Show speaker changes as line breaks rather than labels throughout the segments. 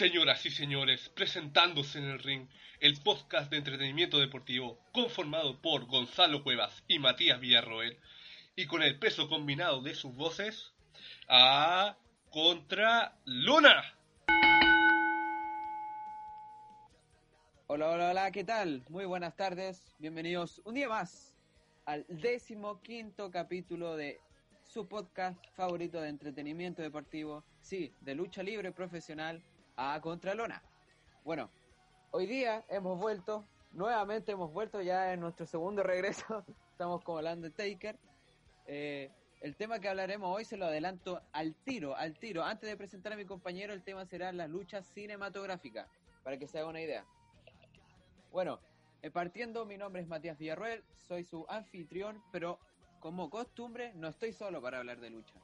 Señoras y señores, presentándose en el ring, el podcast de entretenimiento deportivo conformado por Gonzalo Cuevas y Matías Villarroel, y con el peso combinado de sus voces, a Contra Luna.
Hola, hola, hola, ¿qué tal? Muy buenas tardes, bienvenidos un día más al décimo quinto capítulo de su podcast favorito de entretenimiento deportivo, sí, de lucha libre profesional a Contralona. Bueno, hoy día hemos vuelto, nuevamente hemos vuelto ya en nuestro segundo regreso, estamos como el Undertaker. Eh, el tema que hablaremos hoy se lo adelanto al tiro, al tiro. Antes de presentar a mi compañero, el tema será las luchas cinematográficas, para que se haga una idea. Bueno, eh, partiendo, mi nombre es Matías Villarroel, soy su anfitrión, pero como costumbre, no estoy solo para hablar de lucha.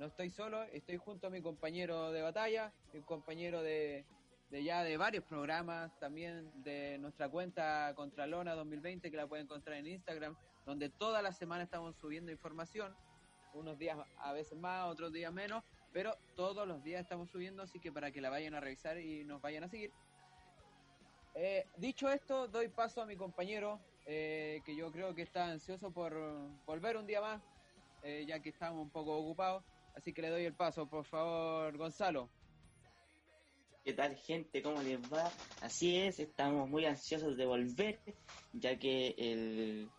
No estoy solo, estoy junto a mi compañero de batalla, mi compañero de, ya de varios programas, también de nuestra cuenta Contralona 2020, que la pueden encontrar en Instagram, donde toda la semana estamos subiendo información, unos días a veces más, otros días menos, pero todos los días estamos subiendo, así que para que la vayan a revisar y nos vayan a seguir. Eh, dicho esto, doy paso a mi compañero, eh, que yo creo que está ansioso por volver un día más, eh, ya que estamos un poco ocupados. Así que le doy el paso, por favor, Gonzalo.
¿Qué tal, gente? ¿Cómo les va? Así es, estamos muy ansiosos de volver, ya que el...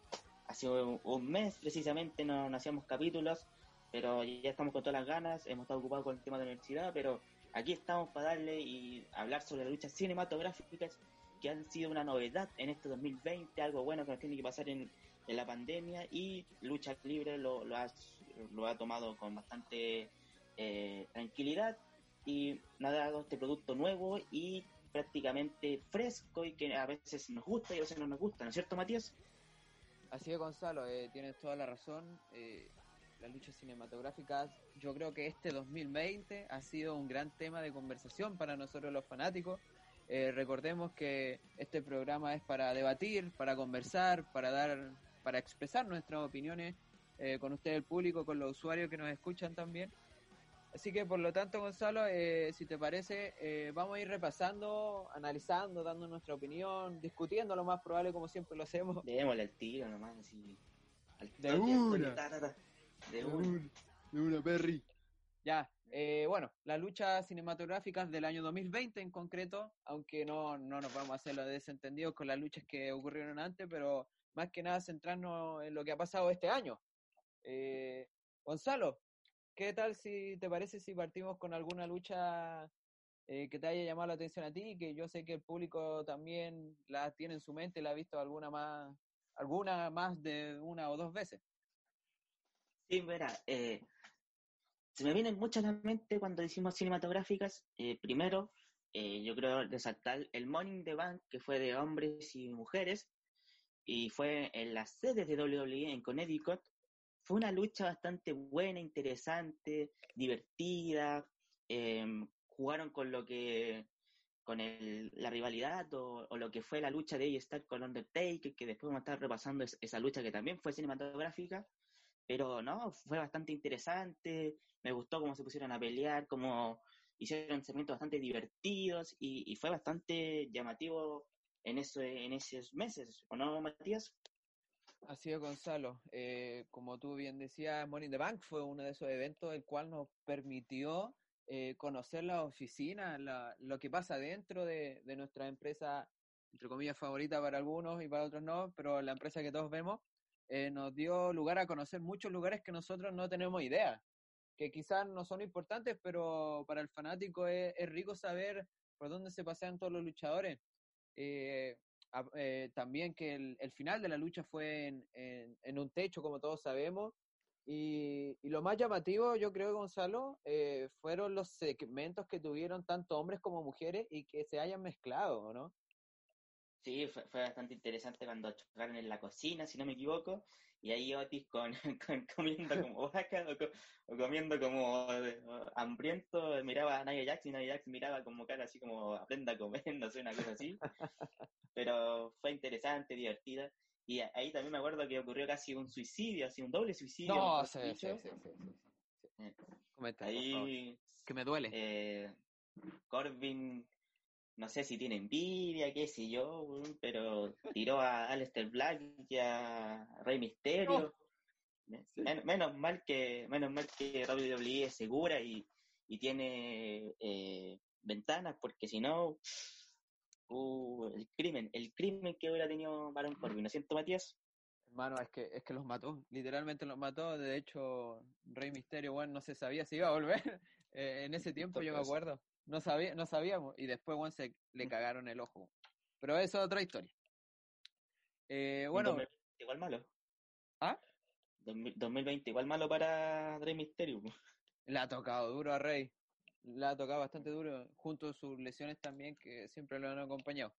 hace un mes precisamente no, hacíamos capítulos, pero ya estamos con todas las ganas, hemos estado ocupados con el tema de la universidad, pero aquí estamos para darle y hablar sobre las luchas cinematográficas que han sido una novedad en este 2020, algo bueno que nos tiene que pasar en, en la pandemia y Lucha Libre lo, lo, ha, lo ha tomado con bastante eh, tranquilidad y nos ha dado este producto nuevo y prácticamente fresco y que a veces nos gusta y a veces no nos gusta, ¿no es cierto Matías?
Así es Gonzalo, eh, tienes toda la razón. Eh, las luchas cinematográficas, yo creo que este 2020 ha sido un gran tema de conversación para nosotros los fanáticos. Eh, recordemos que este programa es para debatir, para conversar, para dar, para expresar nuestras opiniones eh, con usted, el público, con los usuarios que nos escuchan también. Así que por lo tanto, Gonzalo, eh, si te parece, eh, vamos a ir repasando, analizando, dando nuestra opinión, discutiendo lo más probable como siempre lo hacemos.
Démosle el tiro nomás, así. al
De una.
ta, ta, ta. De
De
una.
una, de una, Perry. Ya, eh, bueno, las luchas cinematográficas del año 2020 en concreto, aunque no, no nos vamos a hacer los desentendidos con las luchas que ocurrieron antes, pero más que nada centrarnos en lo que ha pasado este año. Eh, Gonzalo, ¿qué tal si te parece si partimos con alguna lucha eh, que te haya llamado la atención a ti? Que yo sé que el público también la tiene en su mente, la ha visto alguna más, alguna más de una o dos veces.
Sí, verá, eh, se me vienen muchas a la mente cuando decimos cinematográficas. Eh, primero, eh, yo creo resaltar el Morning the Bank, que fue de hombres y mujeres, y fue en las sedes de WWE en Connecticut. Fue una lucha bastante buena, interesante, divertida. eh, jugaron con lo que con el, la rivalidad o, o lo que fue la lucha de A-Star con Undertaker, que después vamos a estar repasando es- esa lucha que también fue cinematográfica. Pero no, fue bastante interesante, me gustó cómo se pusieron a pelear, cómo hicieron segmentos bastante divertidos y, y fue bastante llamativo en, eso, en esos meses, ¿o no, Matías?
Así es, Gonzalo. Eh, como tú bien decías, Money in the Bank fue uno de esos eventos el cual nos permitió eh, conocer la oficina, la- lo que pasa dentro de, de nuestra empresa, entre comillas, favorita para algunos y para otros no, pero la empresa que todos vemos, eh, nos dio lugar a conocer muchos lugares que nosotros no tenemos idea, que quizás no son importantes, pero para el fanático es, es rico saber por dónde se pasean todos los luchadores. Eh, eh, también que el, final de la lucha fue en, en- en un techo, como todos sabemos. Y, y lo más llamativo, yo creo, Gonzalo, eh, fueron los segmentos que tuvieron tanto hombres como mujeres y que se hayan mezclado, ¿o ¿no?
Sí, fue, fue bastante interesante cuando chocaron en la cocina, si no me equivoco, y ahí Otis con, con- comiendo como vaca o, co- o comiendo como hambriento, miraba a Nia Jax y Nia Jax miraba como cara así como aprenda a comer, no sé, una cosa así. Pero fue interesante, divertida. Y ahí también me acuerdo que ocurrió casi un suicidio, así un doble suicidio.
No, sí, sí, sí, sí, sí.
Eh,
Comenta,
Ahí
que me duele.
eh, Corbin no sé si tiene envidia, qué sé yo, pero tiró a Aleister Black y a Rey Misterio. menos mal que menos mal que WWE es segura y, tiene eh, ventanas, porque si no, uh, el crimen, el crimen que hubiera tenido Baron Corbin, ¿no siento, Matías?
Hermano, es que, es que los mató, literalmente los mató. De hecho, Rey Misterio, bueno, no se sabía si iba a volver. Eh, en ese tiempo, yo me acuerdo. No, sabía, no sabíamos. Y después, bueno, se le mm. cagaron el ojo. Pero eso es otra historia. Eh, bueno.
2020 igual malo.
¿Ah?
2020 igual malo para Rey Misterio.
Le ha tocado duro a Rey. Le ha tocado bastante duro, junto a sus lesiones también, que siempre lo han acompañado.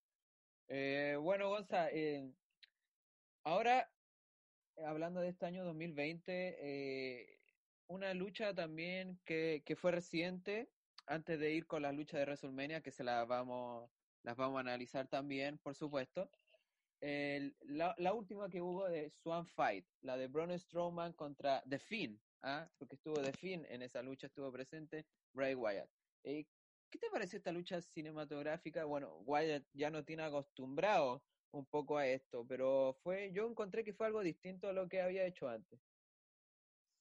Eh, bueno, Gonza, eh, ahora hablando de este año 2020, eh, una lucha también que, que, fue reciente, antes de ir con la lucha de WrestleMania, que se las vamos, las vamos a analizar también, por supuesto. la, última que hubo de Swan Fight, la de Braun Strowman contra The Finn, ¿ah? porque estuvo The Finn en esa lucha, estuvo presente Bray Wyatt. Eh, ¿Qué te parece esta lucha cinematográfica? Bueno, Wyatt ya no tiene acostumbrado un poco a esto, pero fue, yo encontré que fue algo distinto a lo que había hecho antes.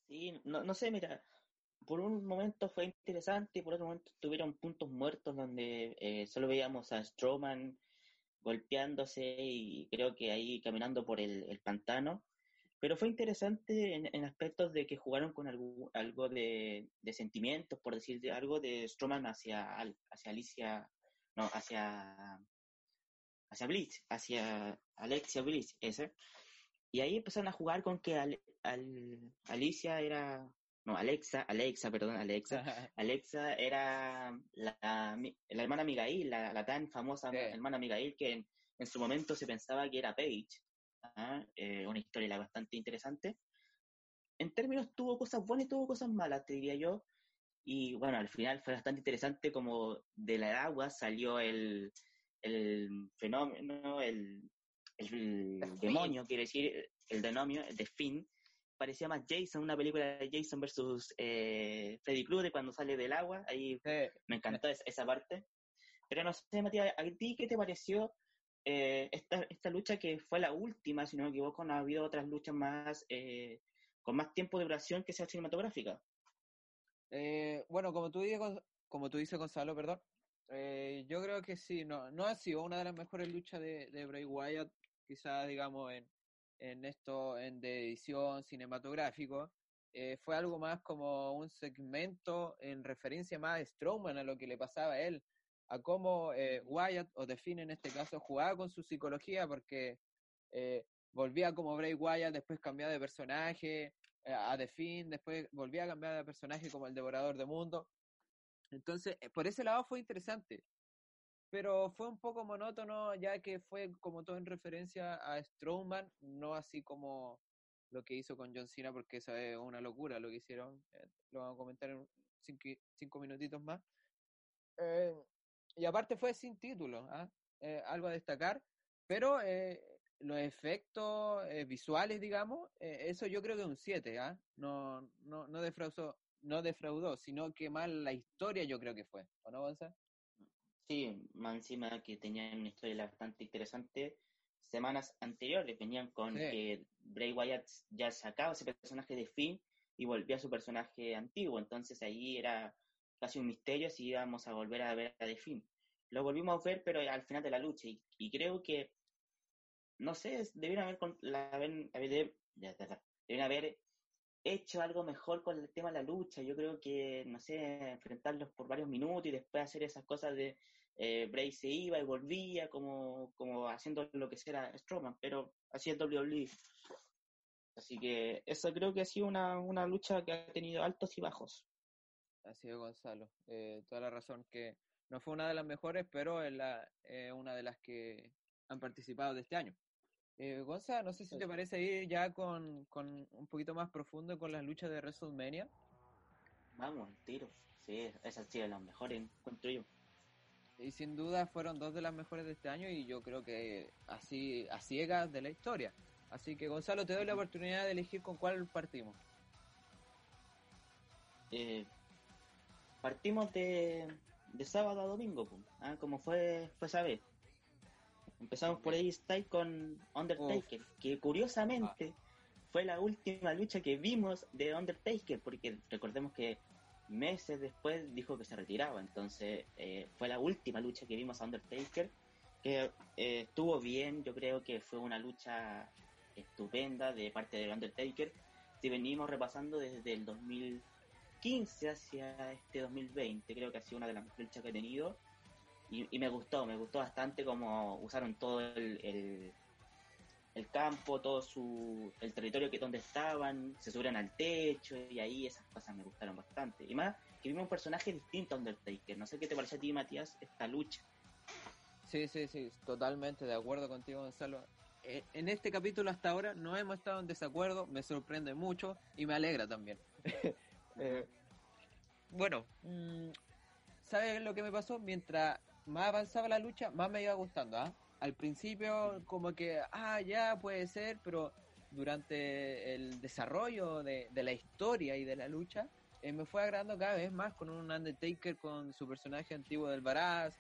Sí, no, no sé, mira, por un momento fue interesante y por otro momento tuvieron puntos muertos donde eh, solo veíamos a Strowman golpeándose y creo que ahí caminando por el, pantano. Pero fue interesante en, aspectos de que jugaron con algo, algo de, de, sentimientos, por decir algo, de Strowman hacia, hacia Alicia, no, hacia hacia Blitz, hacia Alexia Blitz, ese. Y ahí empezaron a jugar con que al, Alicia era, no, Alexa, Alexa, perdón, Alexa, Alexa era la, la hermana Migail, la, la tan famosa hermana Migail que en, su momento se pensaba que era Paige. ¿ah? Eh, una historia bastante interesante. En términos, tuvo cosas buenas y tuvo cosas malas, te diría yo. Y bueno, al final fue bastante interesante como de la agua salió el, el fenómeno, el, demonio, quiere decir, el demonio, de Finn, parecía más Jason, una película de Jason versus eh, Freddy Krueger cuando sale del agua, ahí me encantó esa, parte. Pero no sé, Matías, ¿a ti qué te pareció eh, esta, esta lucha que fue la última, si no me equivoco, no ha habido otras luchas más eh, con más tiempo de duración que sea cinematográfica?
bueno, como tú, dices, como tú dices, Gonzalo, perdón, eh, yo creo que sí, no, no ha sido una de las mejores luchas de, de Bray Wyatt, quizás digamos en, en esto en de edición cinematográfico. Eh, fue algo más como un segmento en referencia más a Strowman, a lo que le pasaba a él, a cómo eh, Wyatt, o The en este caso, jugaba con su psicología, porque volvía como Bray Wyatt, después cambiaba de personaje a The después volvía a cambiar de personaje como el Devorador de Mundo. Entonces, eh, por ese lado fue interesante, pero fue un poco monótono ya que fue como todo en referencia a Strowman, no así como lo que hizo con John Cena, porque eso es una locura lo que hicieron, eh, lo vamos a comentar en cinco, minutitos más. Eh, y aparte fue sin título, ¿ah? algo a destacar, pero los efectos visuales, digamos, eso yo creo que un 7, ¿ah? no, no, no defraudó, no defraudó, sino que mal la historia yo creo que fue, ¿o no, Gonzalo?
Sí, más encima que tenían una historia bastante interesante. Semanas anteriores venían con que Bray Wyatt ya sacaba ese personaje de Finn y volvía a su personaje antiguo, entonces ahí era casi un misterio si íbamos a volver a ver a The Finn. Lo volvimos a ver, pero al final de la lucha, y, creo que, no sé, debieron haber, la, debieron haber hecho algo mejor con el tema de la lucha. Yo creo que, no sé, enfrentarlos por varios minutos y después hacer esas cosas de eh, Bray se iba y volvía, como, como haciendo lo que sea Strowman, pero así es WWE. Así que eso creo que ha sido una, una lucha que ha tenido altos y bajos.
Así es, Gonzalo. Eh, toda la razón que no fue una de las mejores, pero es la, una de las que han participado de este año. Eh, Gonza, no sé si te parece ir ya con, un poquito más profundo con las luchas de WrestleMania.
Vamos, tiro. Sí, esas sí las mejores, encuentro yo.
Y sin duda fueron dos de las mejores de este año y yo creo que así a ciegas de la historia. Así que Gonzalo, te doy la oportunidad de elegir con cuál partimos.
Eh, partimos de, de sábado a domingo, ¿ah? como fue, fue esa vez. Empezamos por ahí Style con Undertaker, que curiosamente fue la última lucha que vimos de Undertaker, porque recordemos que meses después dijo que se retiraba, entonces eh, fue la última lucha que vimos a Undertaker, que eh, estuvo bien, yo creo que fue una lucha estupenda de parte de Undertaker, si venimos repasando desde el 2015 hacia este 2020, creo que ha sido una de las mejores luchas que he tenido, y, me gustó, me gustó bastante como usaron todo el el campo, todo su, el territorio que donde estaban, se subieron al techo y ahí esas cosas me gustaron bastante. Y más que vimos un personaje distinto a Undertaker. No sé qué te parece a ti, Matías, esta lucha.
Sí, sí, sí, totalmente de acuerdo contigo, Gonzalo. Eh, en este capítulo hasta ahora no hemos estado en desacuerdo, me sorprende mucho y me alegra también. Eh, bueno, mm, ¿sabes lo que me pasó? Mientras más avanzaba la lucha, más me iba gustando, ¿ah? Al principio como que, ah, ya puede ser, pero durante el desarrollo de, la historia y de la lucha, eh, me fue agradando cada vez más con un Undertaker con su personaje antiguo del Baraz,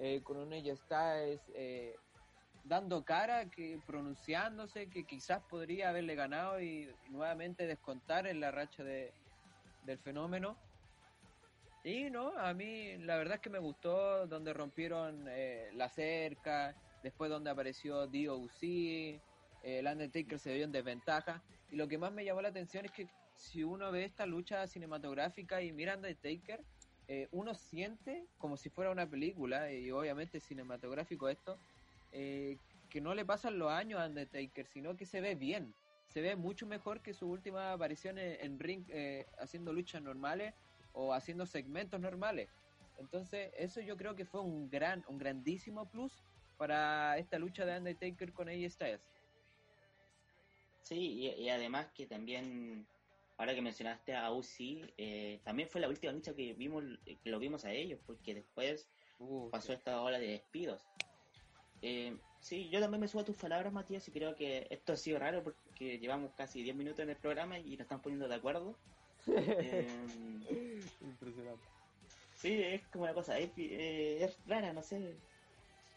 eh, con un AJ Styles eh, dando cara, que pronunciándose, que quizás podría haberle ganado y, nuevamente descontar en la racha de, del fenómeno. Y no, a mí la verdad es que me gustó donde rompieron la cerca, después donde apareció DOC, eh, el Undertaker se vio en desventaja, y lo que más me llamó la atención es que si uno ve esta lucha cinematográfica y mira Undertaker, eh, uno siente como si fuera una película, y obviamente cinematográfico esto, eh, que no le pasan los años a Undertaker, sino que se ve bien, se ve mucho mejor que su última aparición en, ring haciendo luchas normales o haciendo segmentos normales. Entonces, eso yo creo que fue un gran, un grandísimo plus para esta lucha de Undertaker con AJ Styles.
Sí, y, además que también, ahora que mencionaste a UC, eh, también fue la última lucha que vimos, que lo vimos a ellos, porque después uh, pasó esta ola de despidos. Eh, sí, yo también me subo a tus palabras, Matías, y creo que esto ha sido raro porque llevamos casi 10 minutos en el programa y nos están poniendo de acuerdo.
eh, Impresionante.
Sí, es como una cosa, es, es rara, no sé.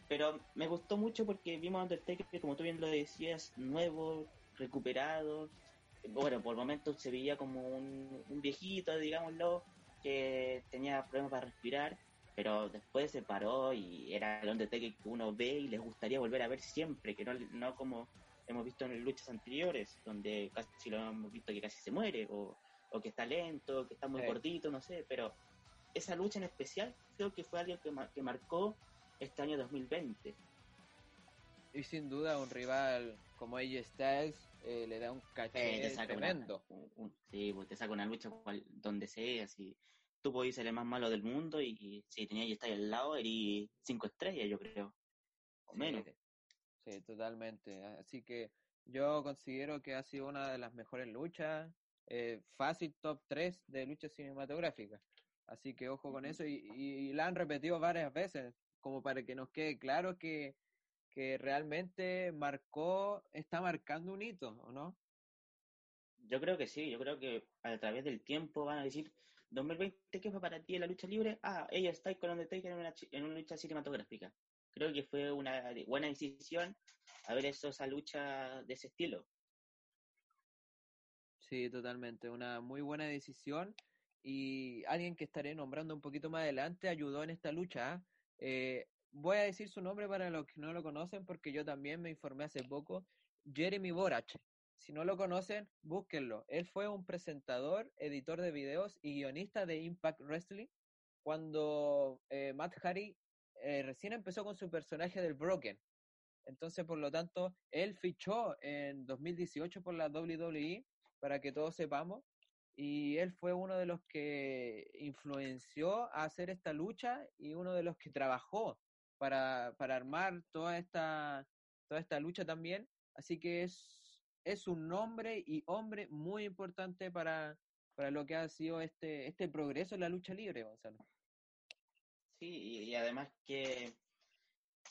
Pero me gustó mucho porque vimos a Undertaker, como tú bien lo decías, nuevo, recuperado. Bueno, por momentos se veía como un, viejito, digámoslo, que tenía problemas para respirar, pero después se paró y era el Undertaker que uno ve y les gustaría volver a ver siempre, que no, no como hemos visto en luchas anteriores, donde casi lo hemos visto que casi se muere, o, o que está lento, que está muy gordito, no sé, pero esa lucha en especial creo que fue algo que, que marcó este año 2020.
Y sin duda un rival como AJ Styles eh, le da un caché eh, tremendo.
sí, pues te saca una lucha donde sea, si tú podés ser el más malo del mundo y, si tenía AJ Styles al lado, eres cinco estrellas, yo creo. O menos.
Sí, totalmente. Así que yo considero que ha sido una de las mejores luchas, eh, fácil top 3 de luchas cinematográficas. Así que ojo con eso y, y, la han repetido varias veces como para que nos quede claro que, realmente marcó, está marcando un hito, ¿o no?
Yo creo que sí, yo creo que a través del tiempo van a decir, 2020, ¿qué fue para ti en la lucha libre? Ah, ella está con Undertaker en una, en una lucha cinematográfica. Creo que fue una buena decisión haber hecho esa lucha de ese estilo.
Sí, totalmente, una muy buena decisión y alguien que estaré nombrando un poquito más adelante ayudó en esta lucha. ¿ah? Eh, voy a decir su nombre para los que no lo conocen porque yo también me informé hace poco. Jeremy Borach. Si no lo conocen, búsquenlo. Él fue un presentador, editor de videos y guionista de Impact Wrestling cuando eh, Matt Hardy eh, recién empezó con su personaje del Broken. Entonces, por lo tanto, él fichó en 2018 por la WWE, para que todos sepamos, y él fue uno de los que influenció a hacer esta lucha y uno de los que trabajó para, para armar toda esta, toda esta lucha también. Así que es, es un nombre y hombre muy importante para, para lo que ha sido este, este progreso en la lucha libre, Gonzalo.
Sí, y, además que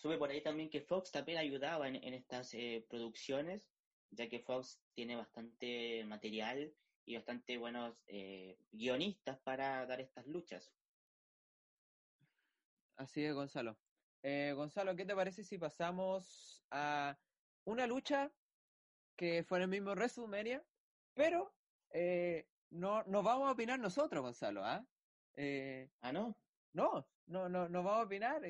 sube por ahí también que Fox también ayudaba en, estas eh, producciones, ya que Fox tiene bastante material y bastante buenos eh, guionistas para dar estas luchas.
Así es, Gonzalo. Eh, Gonzalo, ¿qué te parece si pasamos a una lucha que fue en el mismo WrestleMania, pero eh, no, no vamos a opinar nosotros, Gonzalo, ¿ah? Eh,
Ah, no.
no, no, no, no vamos a opinar,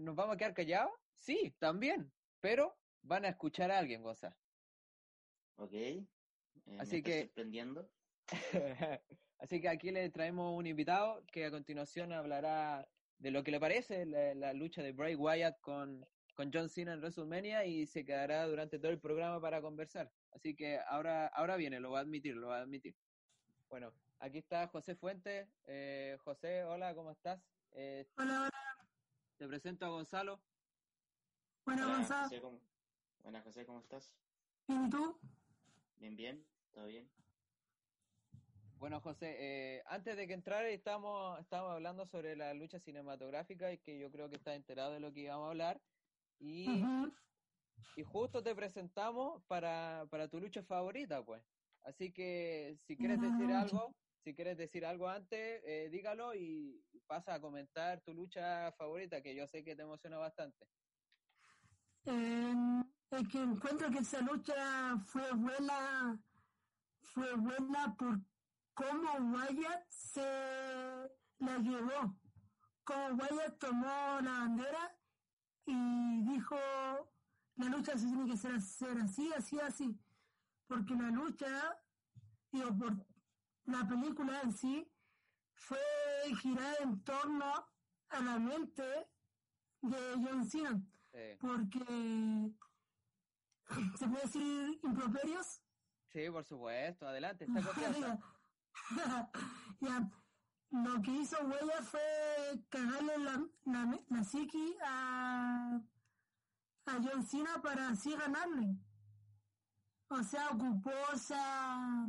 ¿nos vamos a quedar callados? Sí, también, pero van a escuchar a alguien, Gonzalo.
Ok. Me
Así que-
sorprendiendo.
Así que aquí le traemos un invitado que a continuación hablará de lo que le parece la, la lucha de Bray Wyatt con, con John Cena en WrestleMania y se quedará durante todo el programa para conversar. Así que ahora, ahora viene, lo va a admitir, lo va a admitir. Bueno, aquí está José Fuentes. Eh, José, hola, ¿cómo estás? Eh,
Hola, hola.
te presento a Gonzalo.
Bueno,
Hola,
Gonzalo.
José, ¿cómo... Buenas, José, ¿cómo estás?
¿Y tú?
Bien, bien, todo bien.
Bueno, José, eh, antes de que entrara estábamos, estábamos hablando sobre la lucha cinematográfica y que yo creo que estás enterado de lo que íbamos a hablar. Y. Y justo te presentamos para, para tu lucha favorita, pues. Así que si quieres decir algo, si quieres decir algo antes, eh, dígalo y pasa a comentar tu lucha favorita, que yo sé que te emociona bastante.
Eh, es que encuentro que esa lucha fue buena, fue buena por cómo Wyatt se la llevó. Cómo Wyatt tomó la bandera y dijo, la lucha se tiene que ser, así, así, así. Porque la lucha, digo, por la película en sí, fue girada en torno a la mente de John Cena porque se puede decir improperios.
sí, por supuesto, adelante, está confianza.
ya, lo que hizo Huella fue cagarle la, la, la psiqui a, a John Cena para así ganarle. O sea, ocupó esa,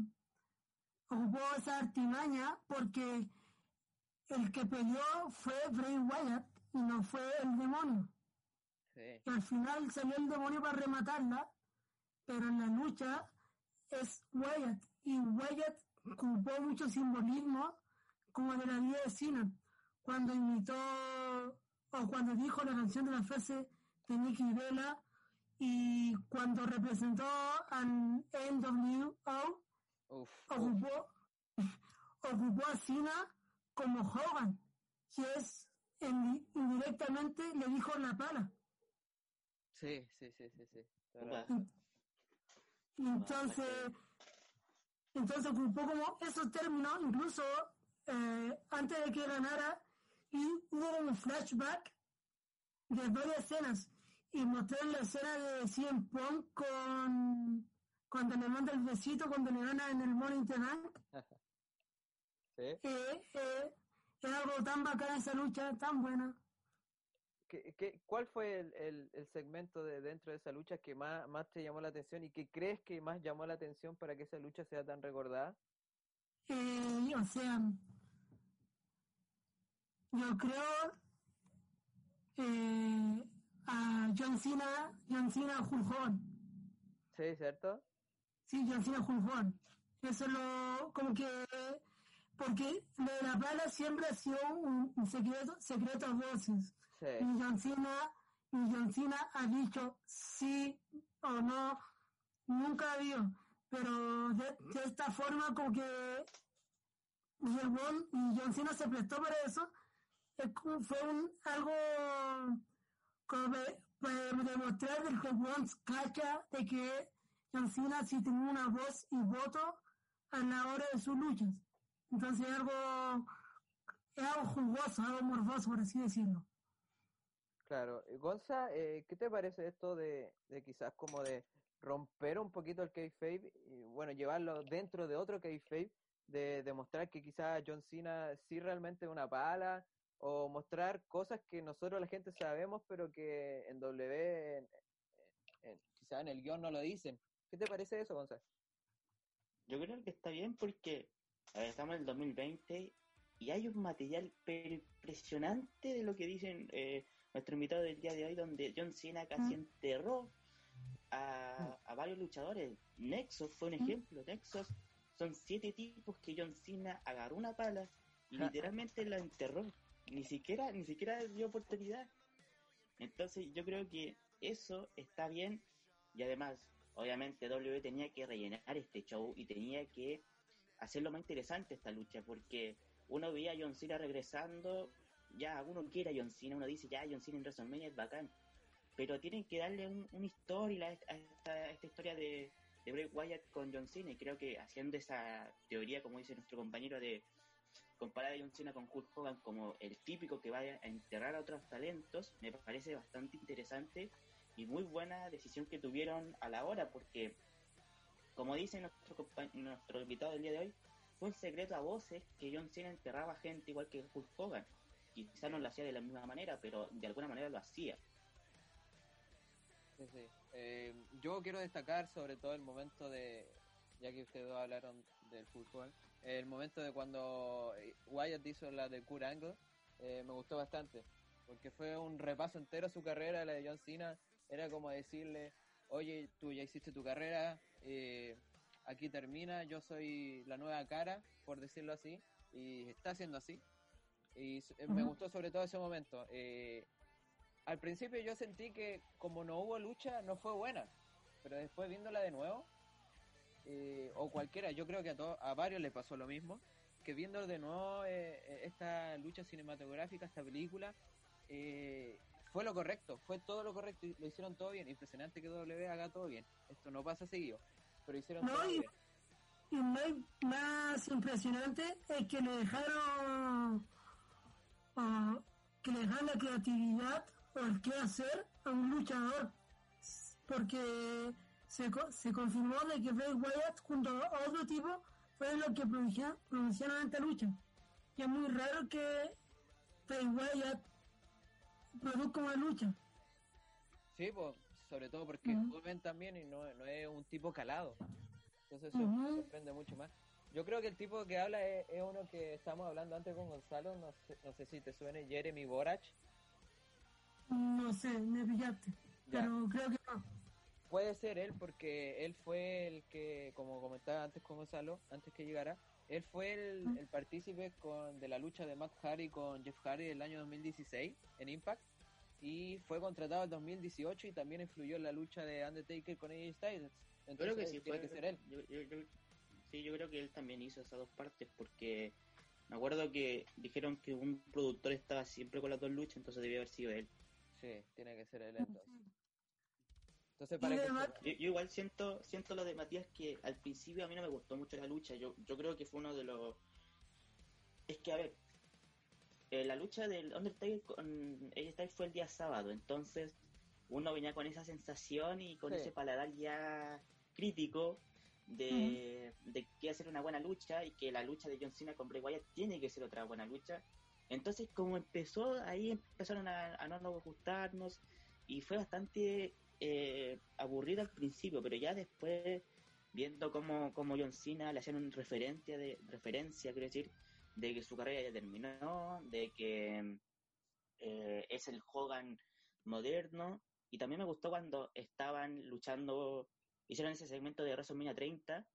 ocupó esa artimaña porque el que peleó fue Bray Wyatt y no fue el demonio.
Sí,
Y al final salió el demonio para rematarla, pero en la lucha es Wyatt. Y Wyatt ocupó mucho simbolismo como de la vida de Cena. Cuando imitó o cuando dijo la canción de la frase de Nicky Vela y cuando representó al NWO, ocupó, ocupó a Cena como Hogan, que es en- indirectamente le dijo la pala.
sí, sí, sí, sí, sí.
Entonces, entonces ocupó como esos términos, incluso eh, antes de que ganara, y hubo un flashback de varias escenas. Y mostré la escena de CM Punk con cuando le manda el besito cuando le gana en el Money Bank.
Sí.
Eh, eh, es algo tan bacán esa lucha, tan buena.
¿Qué, qué, cuál fue el, el, el segmento de dentro de esa lucha que más, más te llamó la atención y que crees que más llamó la atención para que esa lucha sea tan recordada?
Eh, o sea, yo creo eh, a John Cena, John Cena Hogan.
Sí, ¿cierto?
Sí, John Cena Hogan. Eso lo, como que, porque lo de la pala siempre ha sido un, un secreto, secreto a voces. Y John y ha dicho sí o no, nunca vio. Pero de, esta forma como que Bond y John Cena se prestó para eso. Fue un, algo como para demostrar que Bond cacha de que John Cena sí tenía una voz y voto a la hora de sus luchas. Entonces es algo, algo jugoso, algo morboso, por así decirlo.
Claro. Eh, Gonza, eh, ¿qué te parece esto de, de quizás como de romper un poquito el kayfabe y bueno, llevarlo dentro de otro kayfabe, de demostrar que quizás John Cena sí realmente es una pala o mostrar cosas que nosotros la gente sabemos pero que en W, en- quizás en el guion no lo dicen. ¿Qué te parece eso, Gonza?
Yo creo que está bien porque estamos en el 2020 y hay un material impresionante de lo que dicen eh, nuestro invitado del día de hoy, donde John Cena casi
Mm.
enterró a, a varios luchadores. Nexus fue un
Mm.
ejemplo. Nexus son siete tipos que John Cena agarró una pala y literalmente la enterró. ni siquiera, ni siquiera dio oportunidad. Entonces yo creo que eso está bien y además, obviamente W tenía que rellenar este show y tenía que hacerlo más interesante esta lucha porque uno veía a John Cena regresando, ya uno quiere a John Cena, uno dice ya John Cena en WrestleMania es bacán, pero tienen que darle un, una historia a esta, esta historia de, de Bray Wyatt con John Cena y creo que haciendo esa teoría, como dice nuestro compañero, de comparar a John Cena con Hulk Hogan como el típico que vaya a enterrar a otros talentos, me parece bastante interesante y muy buena decisión que tuvieron a la hora, porque como dice nuestro, nuestro invitado del día de hoy, fue un secreto a voces que John Cena enterraba gente igual que Hulk Hogan. Quizás no lo hacía de la misma manera, pero de alguna manera lo hacía.
Sí, sí. Eh, yo quiero destacar sobre todo el momento de, ya que ustedes dos hablaron del fútbol, el momento de cuando Wyatt hizo la de Kurt Angle, eh, me gustó bastante, porque fue un repaso entero a su carrera, la de John Cena, era como decirle, oye, tú ya hiciste tu carrera, eh, aquí termina, yo soy la nueva cara, por decirlo así, y está haciendo así. Y me gustó sobre todo ese momento. Eh, al principio yo sentí que como no hubo lucha, no fue buena, pero después viéndola de nuevo, eh, o cualquiera, yo creo que a, a varios le pasó lo mismo, que viendo de nuevo esta lucha cinematográfica, esta película, fue lo correcto, fue todo lo correcto y lo hicieron todo bien. Impresionante que W haga todo bien. Esto no pasa seguido, pero hicieron todo
y,
bien.
Y más, más impresionante es que le dejaron uh, que le dejaron la creatividad o el qué hacer a un luchador, porque se, se confirmó de que Bray Wyatt junto a otro tipo fue lo que pronunciaron esta lucha. Y es muy raro que Bray Wyatt produzca una lucha.
Sí, pues, sobre todo porque uh -huh. también y no, no, es un tipo calado. Entonces eso uh -huh. sorprende mucho más. Yo creo que el tipo que habla es, es uno que estamos hablando antes con Gonzalo, no sé, no sé si te suene, Jeremy Borach.
No sé, me pillaste, ya. pero creo que no.
Puede ser él porque él fue el que, como comentaba antes con Gonzalo, antes que llegara, él fue el, el partícipe con, de la lucha de Matt Hardy con Jeff Hardy del año 2016 en Impact y fue contratado en 2018 y también influyó en la lucha de Undertaker con AJ Styles.
Entonces, creo que sí, tiene fue, que ser él. Yo, yo, yo, sí, yo creo que él también hizo esas dos partes porque me acuerdo que dijeron que un productor estaba siempre con las dos luchas, entonces debía haber sido él.
Sí, tiene que ser él entonces. Entonces, para que
yo, yo, igual siento siento lo de Matías que al principio a mí no me gustó mucho la lucha. Yo, yo creo que fue uno de los... Es que, a ver, eh, la lucha del Undertaker con AJ fue el día sábado, entonces uno venía con esa sensación y con sí. ese paladar ya crítico de, uh -huh. de que hacer una buena lucha y que la lucha de John Cena con Bray Wyatt tiene que ser otra buena lucha. Entonces, como empezó, ahí empezaron a, a no nos gustarnos y fue bastante eh, aburrido al principio, pero ya después, viendo cómo, cómo John Cena le hacían un referencia, de, referencia, quiero decir, de que su carrera ya terminó, de que eh, es el Hogan moderno. Y también me gustó cuando estaban luchando, hicieron ese segmento de WrestleMania 30,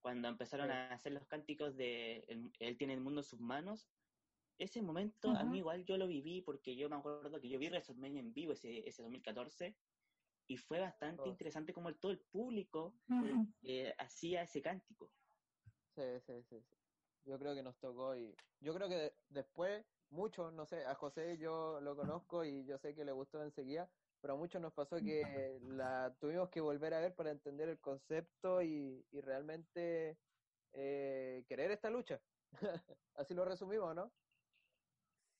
cuando empezaron sí. a hacer los cánticos de Él tiene el mundo en sus manos. Ese momento uh -huh. a mí igual yo lo viví porque yo me acuerdo que yo vi WrestleMania en vivo ese, ese 2014 y fue bastante oh. interesante como el, todo el público uh -huh. eh, hacía ese cántico.
Sí, sí, sí, sí yo creo que nos tocó y yo creo que de, después muchos, no sé, a José yo lo conozco y yo sé que le gustó enseguida, pero a muchos nos pasó que la tuvimos que volver a ver para entender el concepto y, y realmente eh, querer esta lucha. Así lo resumimos, ¿no?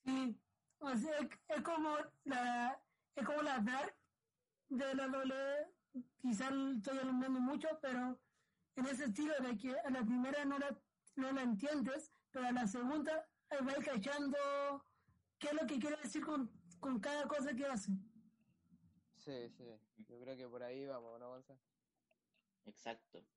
Sí, o sea, es como la es como la Dark de la doble, quizás estoy alumbrando mucho, pero en ese estilo de que a la primera no la no la entiendes, pero a la segunda vas cachando qué es lo que quiere decir con, con cada cosa que hace.
Sí, sí, yo creo que por ahí vamos, ¿no, Gonzalo?
Exacto.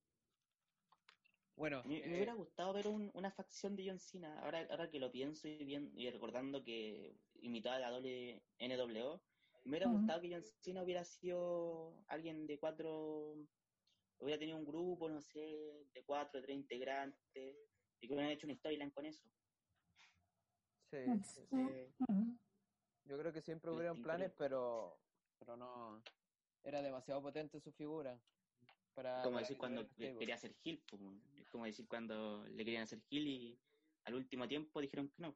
Bueno,
me, eh... me hubiera gustado ver un, una facción de John Cena, ahora, ahora que lo pienso y, bien, y recordando que imitaba a la doble NWO, me hubiera uh -huh. gustado que John Cena hubiera sido alguien de cuatro, hubiera tenido un grupo, no sé, de cuatro, tres integrantes, y que hubieran hecho una storyline con eso.
Sí,
Sí.
sí. Yo creo que siempre
Team
planes, pero, pero no. Era demasiado potente su figura. Para,
como decir cuando quería hacer Gil, es como decir cuando le querían hacer Gil y al último tiempo dijeron que no.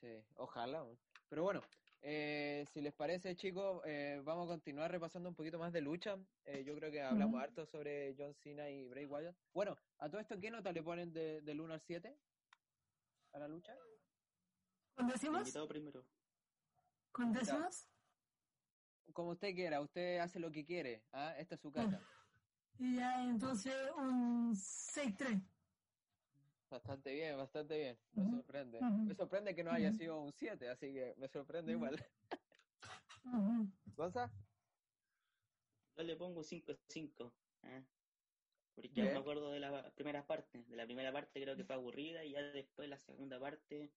Sí, ojalá. Pero bueno, eh, si les parece, chicos, eh, vamos a continuar repasando un poquito más de lucha. Eh, yo creo que hablamos
Ujú.
harto sobre John Cena y Bray Wyatt. Bueno, a todo esto, ¿qué nota le ponen de, del 1 al 7 a la lucha?
¿Con
El
décimas?
invitado primero.
¿Con décimas?
Como usted quiera, usted hace lo que quiere. ¿ah? Esta es su casa.
Y ya, entonces un 6-3.
Bastante bien, bastante bien. Me sorprende. Me sorprende que no haya sido un 7, así que me sorprende igual. ¿Gonza?
Yo le pongo 5-5. ¿eh? Porque
Bien.
me acuerdo de la primera parte. De la primera parte creo que fue aburrida y ya después la segunda parte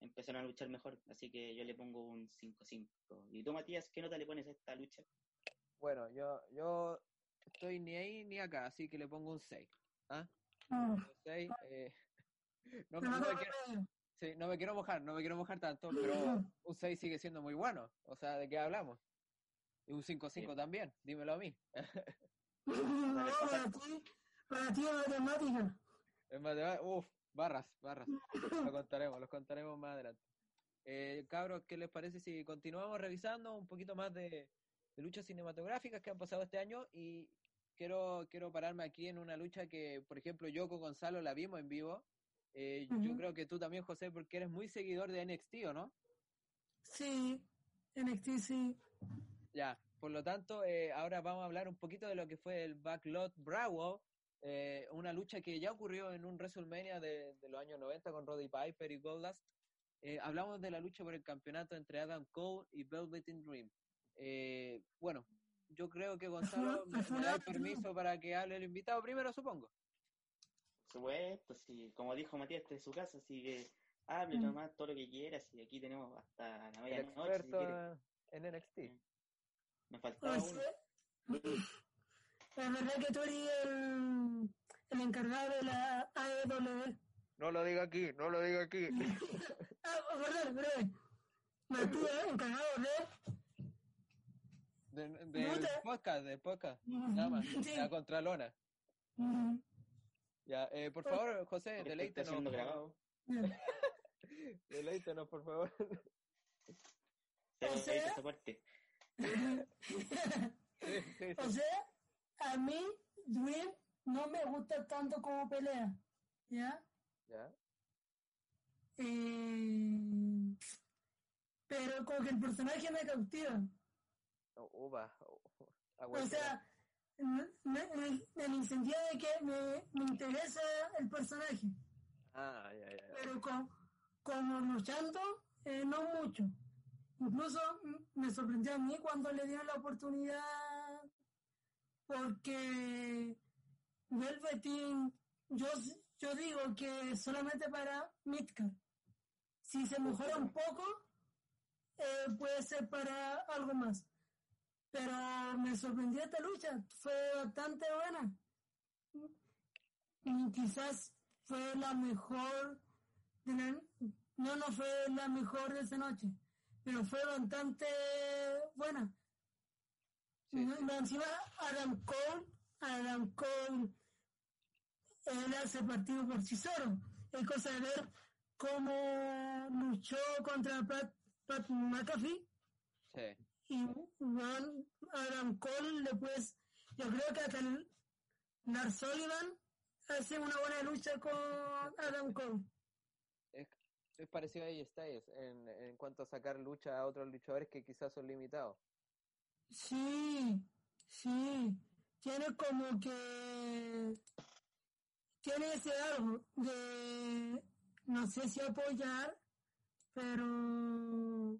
empezaron a luchar mejor. Así que yo le pongo un 5-5. ¿Y tú, Matías, qué nota le pones a esta lucha?
Bueno, yo, yo estoy ni ahí ni acá, así que le pongo un 6. ¿Ah?
Mm.
Un 6. eh, no, no me quiero, sí, no me quiero mojar, no me quiero mojar tanto, pero un 6 sigue siendo muy bueno. O sea, ¿de qué hablamos? Y un 5-5
Sí.
también, dímelo a mí.
No, para ti, para ti es matemática.
Es más, uff, barras, barras. Lo contaremos, lo contaremos más adelante. Eh, cabros, ¿qué les parece si continuamos revisando un poquito más de, de luchas cinematográficas que han pasado este año? Y quiero, quiero pararme aquí en una lucha que, por ejemplo, yo con Gonzalo la vimos en vivo. Eh, Yo creo que tú también, José, porque eres muy seguidor de NXT, ¿o no?
Sí, NXT sí.
Ya, por lo tanto, eh, ahora vamos a hablar un poquito de lo que fue el Backlot Bravo, eh, una lucha que ya ocurrió en un WrestleMania de, de los años 90 con Roddy Piper y Goldust. Eh, hablamos de la lucha por el campeonato entre Adam Cole y Velveteen Dream. Eh, bueno, yo creo que Gonzalo me, me da el permiso para que hable el invitado primero, supongo.
Por supuesto, sí. Como dijo Matías, esta es su casa, así que hable
Mm.
nomás todo lo que quieras. Y aquí tenemos hasta la
El
medianoche, si
en NXT.
Me faltaba uno.
Es verdad que tú eres el, el encargado de la AEW.
No lo diga aquí, no lo diga aquí.
Ah, perdón, perdón. Matías, encargado de...
De,
Lucha.
podcast, del podcast, nada más,
Sí.
la Contralona.
Ujú.
Ya, eh, por favor, José, deleítenos.
siendo grabado.
Deleítenos, por favor. Sí, sí,
O
sí.
sea, a mí Dream no me gusta tanto como pelea, ¿ya?
Ya.
Eh, pero como que el personaje me cautiva.
Oh, oh,
O sea, en, el sentido de que me, me interesa el personaje,
Ah, ya, ya,
pero con, como luchando, eh, no mucho. Incluso me sorprendió a mí cuando le dieron la oportunidad, porque Velveteen, yo, yo digo que solamente para Midcard. Si se mejora un poco, eh, puede ser para algo más. Pero me sorprendió esta lucha, fue bastante buena. Y quizás fue la mejor, de la- no, no fue la mejor de esa noche, pero fue bastante buena.
Sí,
encima Adam Cole, Adam Cole, él hace partido por sí solo. Es cosa de ver cómo luchó contra Pat, Pat McAfee
Sí.
y bueno, Adam Cole después, yo creo que hasta el Lars Sullivan hace una buena lucha con Adam Cole.
Es, es parecido a Styles en, en cuanto a sacar lucha a otros luchadores que quizás son limitados.
Sí, sí, tiene como que tiene ese algo de no sé si apoyar, pero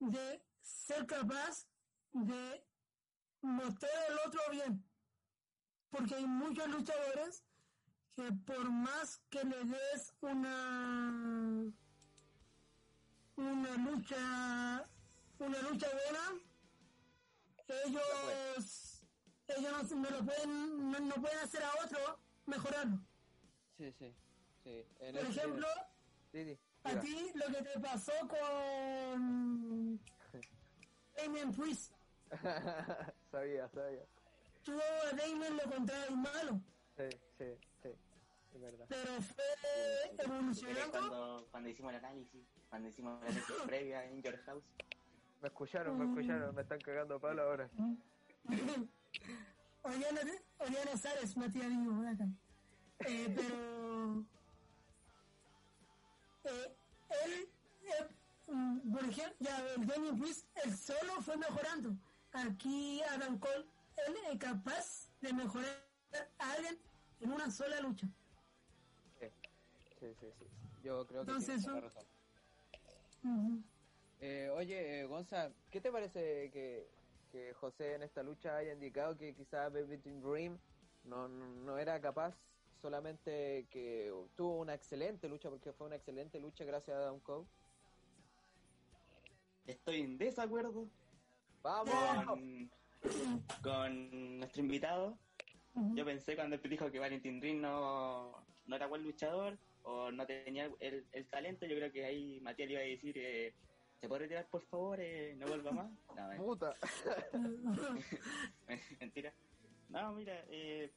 de ser capaz de mostrar al otro bien. Porque hay muchos luchadores que por más que le des una una lucha una lucha buena ellos ellos no, no lo pueden no, no pueden hacer a otro mejorarlo
Sí, sí. sí. En
por ejemplo
Sí, sí.
a ti lo que te pasó con Damien Priest.
sabía, sabía.
Tú a Damien lo encontrabas malo,
Sí, sí, sí. Es verdad.
pero fue evolucionando.
Cuando, cuando hicimos el análisis, cuando hicimos el análisis previa en Your House,
Me escucharon, me escucharon, me están cagando palo ahora.
Oriana, Oriana Sares, Matías Vivo, acá. Eh, pero eh, él, eh, mm, por ejemplo, ya el Damien Priest, él solo fue mejorando. Aquí Adam Cole, él es capaz de mejorar a alguien en una sola lucha.
Sí, sí, sí. sí. Yo creo que
Entonces. Ujú.
Eh, oye, eh, Gonza, ¿qué te parece que, que José en esta lucha haya indicado que quizás Velveteen Dream no, no, no era capaz, solamente que tuvo una excelente lucha, porque fue una excelente lucha gracias a Adam Cole?
estoy en desacuerdo
¡Vamos!
con, con nuestro invitado. Yo pensé cuando él dijo que Valentin Ring no, no era buen luchador o no tenía el, el talento, yo creo que ahí Matías le iba a decir, eh, ¿se puede retirar por favor? Eh, no vuelva más. No, eh,
¡Puta!
mentira. No, mira, eh,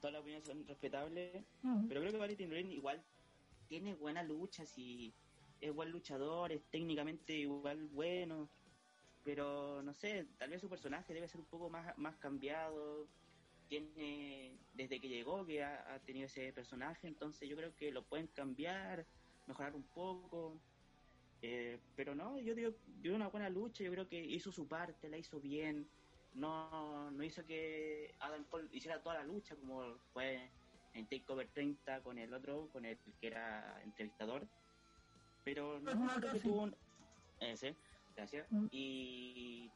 todas las opiniones son respetables,
Ujú.
pero creo que Valentin Ring igual tiene buena lucha, si es buen luchador, es técnicamente igual bueno, pero no sé, tal vez su personaje debe ser un poco más, más cambiado. Tiene, desde que llegó, que ha, ha tenido ese personaje, entonces yo creo que lo pueden cambiar, mejorar un poco. Eh, pero no, yo digo, dio una buena lucha, yo creo que hizo su parte, la hizo bien. No, no hizo que Adam Cole hiciera toda la lucha como fue en Takeover 30 con el otro, con el que era entrevistador. Pero no,
no,
creo que tuvo un- ese, gracias.
Mm.
Y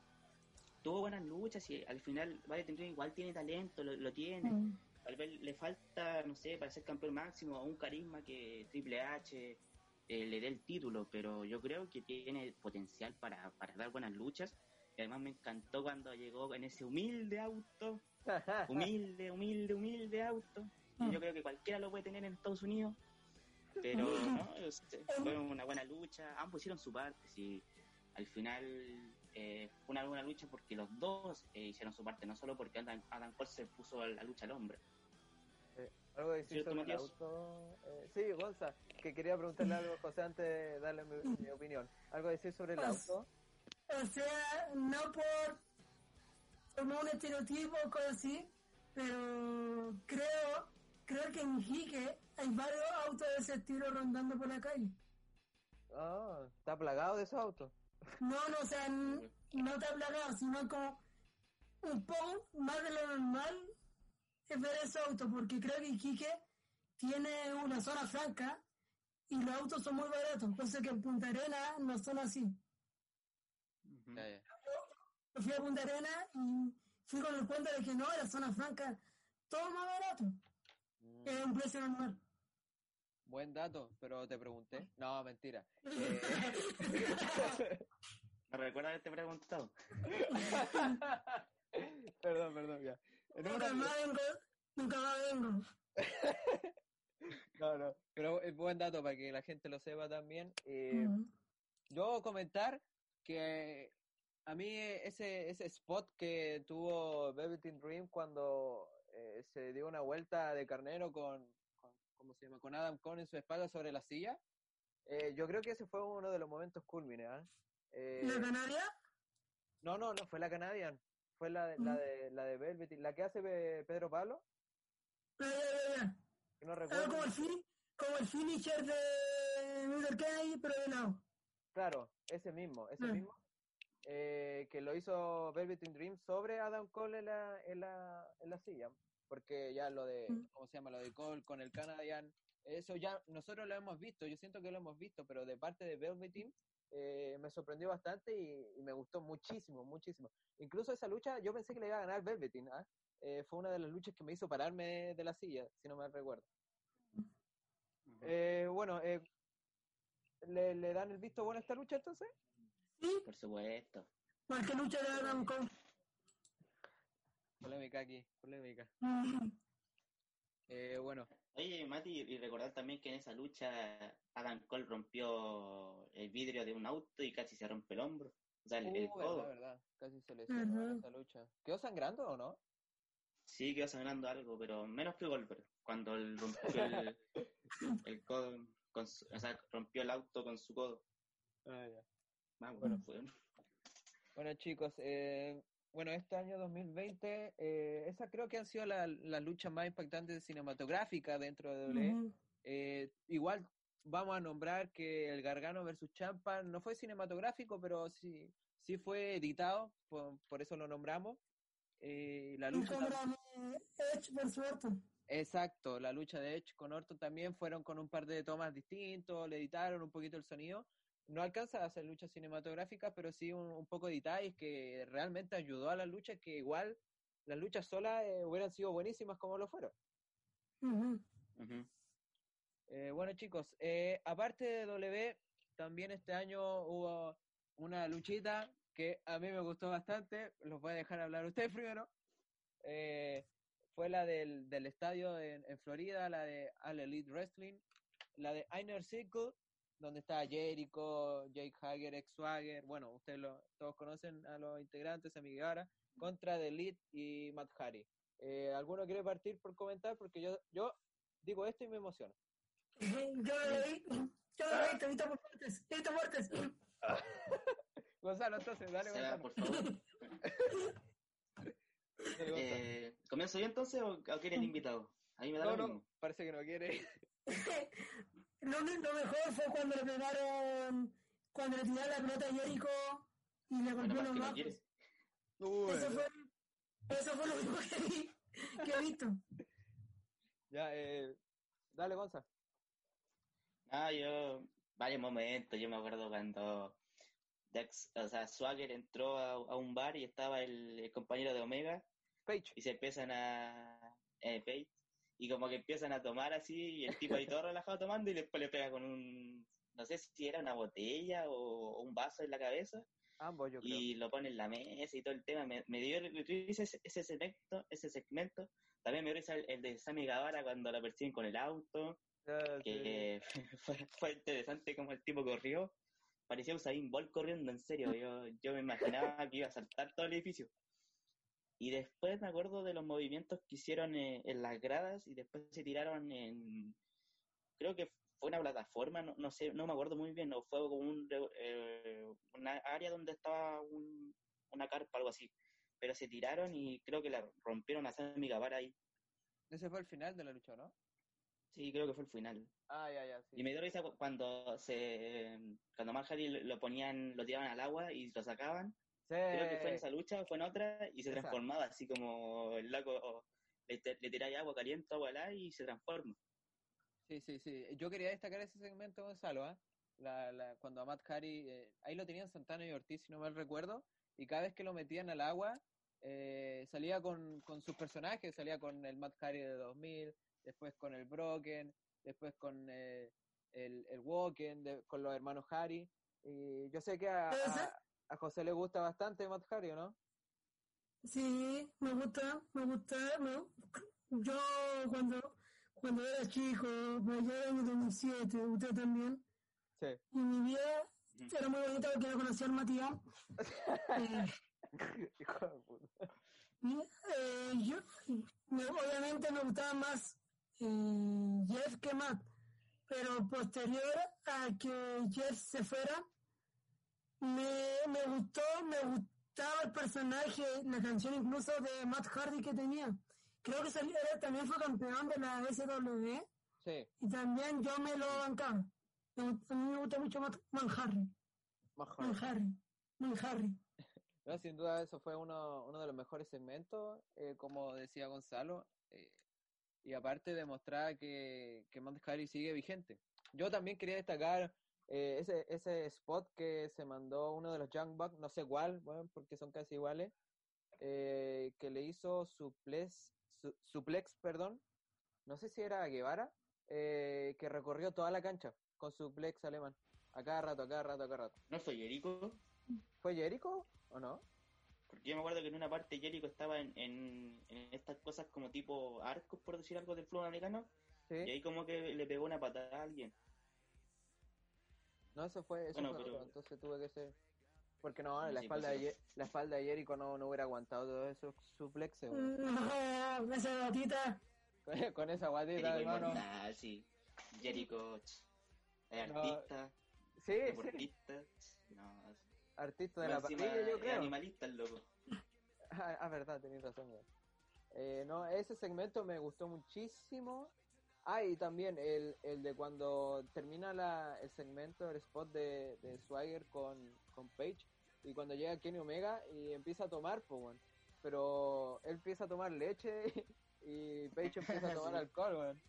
tuvo buenas luchas y al final Vale igual tiene talento, lo, lo tiene.
Ujú.
Tal vez le falta, no sé, para ser campeón máximo, un carisma que Triple H eh, le dé el título, pero yo creo que tiene potencial para, para dar buenas luchas. Y además me encantó cuando llegó en ese humilde auto, humilde, humilde, humilde auto. Y yo creo que cualquiera lo puede tener en Estados Unidos. Pero no, o sea, fue una buena lucha. Ambos hicieron su parte. Sí. Al final eh, fue una buena lucha porque los dos eh, hicieron su parte, no solo porque Adam, Adam Cole se puso la lucha al hombre.
Algo que decir
¿Cierto,
sobre el auto. Eh, sí, Gonza, que quería preguntarle algo a José antes de darle mi, mi opinión. Algo que decir sobre el
Pues,
auto.
O sea, no por como un estereotipo o cosas así, pero creo, creo que en Jique hay varios autos de ese estilo rondando por la calle.
Ah, está plagado de esos autos.
No, no, o sea, no ha plagado, sino como un poco más de lo normal es ver esos autos, porque creo que Iquique tiene una zona franca y los autos son muy baratos, cosa que en Punta Arena no son así. Yo fui a Punta Arena y fui con el cuento de que no, la zona franca, todo más barato,
Mm,
es un precio normal.
buen dato, pero te pregunté. No, mentira. Eh,
¿Me recuerda haberte preguntado?
perdón, perdón, ya.
Nunca más vengo, nunca más vengo.
No, no. Pero es buen dato para que la gente lo sepa también. Eh,
Ujú.
Yo comentar que a mí ese, ese spot que tuvo Velveteen Dream cuando eh, se dio una vuelta de carnero con, con, ¿cómo se llama? con Adam Cole en su espalda sobre la silla, eh, yo creo que ese fue uno de los momentos culmines. ¿ah? Eh,
¿La Canaria?
no, no, no fue la Canadian, fue la de, la de, la de Velveteen, la que hace Pe- Pedro Pablo,
Ya, ya, ya, ya.
que no
Ah,
recuerdo.
como el, fin- como el finisher de Mr. Kennedy, pero de lado.
Claro, ese mismo, ese
Mm.
mismo. eh, que lo hizo Velveteen Dream sobre Adam Cole en la, en la, en la silla. Porque ya lo de. ¿cómo se llama? Lo de Cole con el Canadian, eso ya nosotros lo hemos visto, yo siento que lo hemos visto, pero de parte de Velveteen eh, me sorprendió bastante y, y me gustó muchísimo, muchísimo. Incluso esa lucha yo pensé que le iba a ganar Velveteen, ¿ah? Eh, fue una de las luchas que me hizo pararme de la silla, si no me recuerdo. Eh, bueno, eh, ¿le, ¿le dan el visto bueno a esta lucha entonces?
Sí,
Por supuesto.
porque lucha.
Eh,
Cole.
Polémica aquí, polémica. Eh, bueno,
Oye, Mati, y recordar también que en esa lucha Adam Cole rompió el vidrio de un auto y casi se rompe el hombro. O sea, el, el
uh,
codo.
verdad, verdad. Casi se lesionó en
Ujú.
esa lucha. ¿Quedó sangrando o no?
Sí, quedó sangrando algo, pero menos que Goldberg. Cuando él rompió el, el codo, con su- o sea, rompió el auto con su codo.
Ah, ya.
Vamos,
Bueno.
fue-
Bueno, chicos, eh, bueno, este año 2020, eh, esa creo que han sido la- las luchas más impactantes cinematográficas dentro de WWE. Eh, igual vamos a nombrar que el Gargano versus Champa no fue cinematográfico, pero sí, sí fue editado, por, por eso lo nombramos. Eh, la lucha
Edge versus Orton.
Exacto, la lucha de Edge con Orton también fueron con un par de tomas distintos, le editaron un poquito el sonido. No alcanza a hacer luchas cinematográficas, pero sí un, un poco de detalles que realmente ayudó a las luchas, que igual las luchas solas eh, hubieran sido buenísimas como lo fueron. Eh, bueno chicos, eh, aparte de W, también este año hubo una luchita que a mí me gustó bastante, los voy a dejar hablar ustedes primero. Eh, fue la del, del estadio en, en Florida, la de All Elite Wrestling, la de Inner Circle, donde está Jericho, Jake Hager, ex Swagger, bueno, ustedes lo, todos conocen a los integrantes, a Miguel contra The Elite y Matt Hardy. Eh, ¿Alguno quiere partir por comentar? Porque yo, yo digo esto y me emociono.
Yo lo vi, yo lo vi, te evito por muertes, evito muertes.
Gonzalo, entonces, dale, Gonzalo.
por favor. Eh, ¿Comienzo yo entonces o, o quiere el invitado? A mí me da
no,
lo
no,
mismo.
parece que no quiere.
Lo, lo mejor fue cuando le pegaron, cuando le tiraron la pelota a Jericho y le golpeó los
no
bajos. Eso fue, eso fue lo único que vi, que he visto.
Ya, eh, dale, Gonzalo.
Ah, yo, varios momentos, yo me acuerdo cuando Dex, o sea, Swagger entró a, a un bar y estaba el, el compañero de Omega
Page.
y se empiezan a, eh, Page, y como que empiezan a tomar así y el tipo ahí todo relajado tomando y después le pega con un, no sé si era una botella o, o un vaso en la cabeza
Ambos, yo creo.
y lo pone en la mesa y todo el tema. Me, me dio ese, ese segmento, ese segmento. También me dio el, el de Sammy Guevara cuando lo persiguen con el auto.
Sí.
que fue, fue interesante como el tipo corrió. Parecía Usain Bolt corriendo, en serio. Yo, yo me imaginaba que iba a saltar todo el edificio. Y después me acuerdo de los movimientos que hicieron eh, en las gradas y después se tiraron en. Creo que fue una plataforma, no, no sé, no me acuerdo muy bien, o fue como un, eh, una área donde estaba un- una carpa, algo así. Pero se tiraron y creo que la rompieron a Sammy Guevara ahí.
Ese fue el final de la lucha, ¿no?
Sí, creo que fue el final.
Ah, ya, ya, sí.
Y me dio risa cu- cuando se cuando lo lo ponían, lo tiraban al agua y lo sacaban.
Sí.
Creo que fue en esa lucha o fue en otra y se transformaba así como el loco o le, le tiráis agua caliente, agua helada y se transforma.
Sí, sí, sí. Yo quería destacar ese segmento, Gonzalo, ¿ah? La, la, cuando a Matt Hardy, eh, ahí lo tenían Santana y Ortiz, si no mal recuerdo, y cada vez que lo metían al agua, eh, salía con, con sus personajes, salía con el Matt Hardy de 2000, después con el Broken, después con eh, el, el Woken, de- con los hermanos Hardy. Y yo sé que a, a, a José le gusta bastante Matt Hardy, ¿o ¿no?
Sí, me gusta, me gusta. me- Yo cuando, cuando era chico, pues yo era en el 2007, usted también,
Sí.
y mi vida era muy bonita porque yo conocí al Matías. Eh,
Hijo de puta.
Eh, yo, me- obviamente me gustaba más eh, Jeff que Matt, pero posterior a que Jeff se fuera, me, me gustó, me gustaba el personaje, la canción incluso de Matt Hardy que tenía. Creo que salió, también fue campeón de la SW
Sí,
y también yo me lo bancaba. A mí me gusta mucho Matt,
más
Man
joven.
Harry, Man Harry.
No, sin duda eso fue uno, uno de los mejores segmentos, eh, como decía Gonzalo, eh, y aparte demostraba que, que Matt Hardy sigue vigente. Yo también quería destacar eh, ese, ese spot que se mandó uno de los Young Bucks, no sé cuál, bueno, porque son casi iguales, eh, que le hizo suplex, su- suplex, perdón, no sé si era Guevara, eh, que recorrió toda la cancha con suplex alemán, a cada rato, a cada rato, a cada rato.
¿No fue Jericho?
¿Fue Jericho o no?
Porque yo me acuerdo que en una parte Jericho estaba en, en, en estas cosas como tipo arcos, por decir algo, del fútbol americano,
¿Sí?
y ahí como que le pegó una patada a alguien.
No, eso fue, eso
Bueno,
fue
pero-
otro, entonces tuve que ser... Porque no, la,
sí,
espalda
pues
de, la espalda de Jericho no, no hubiera aguantado todos esos suplexes, weón.
No, esa gatita.
con, con esa guatita,
Jericho
hermano.
inmortal, sí. Jericho, ch, es
No,
artista,
Sí, sí,
deportista, no, es-
artista de la parrilla, yo
es
creo.
animalista el loco.
Ah, ah, verdad, tenés razón, weón. Eh, no, ese segmento me gustó muchísimo. Ah, y también el, el de cuando termina la, el segmento, el spot de, de Swagger con, con Page, y cuando llega Kenny Omega y empieza a tomar, pues, weón. Pero él empieza a tomar leche y Page empieza a tomar
Sí.
alcohol, weón.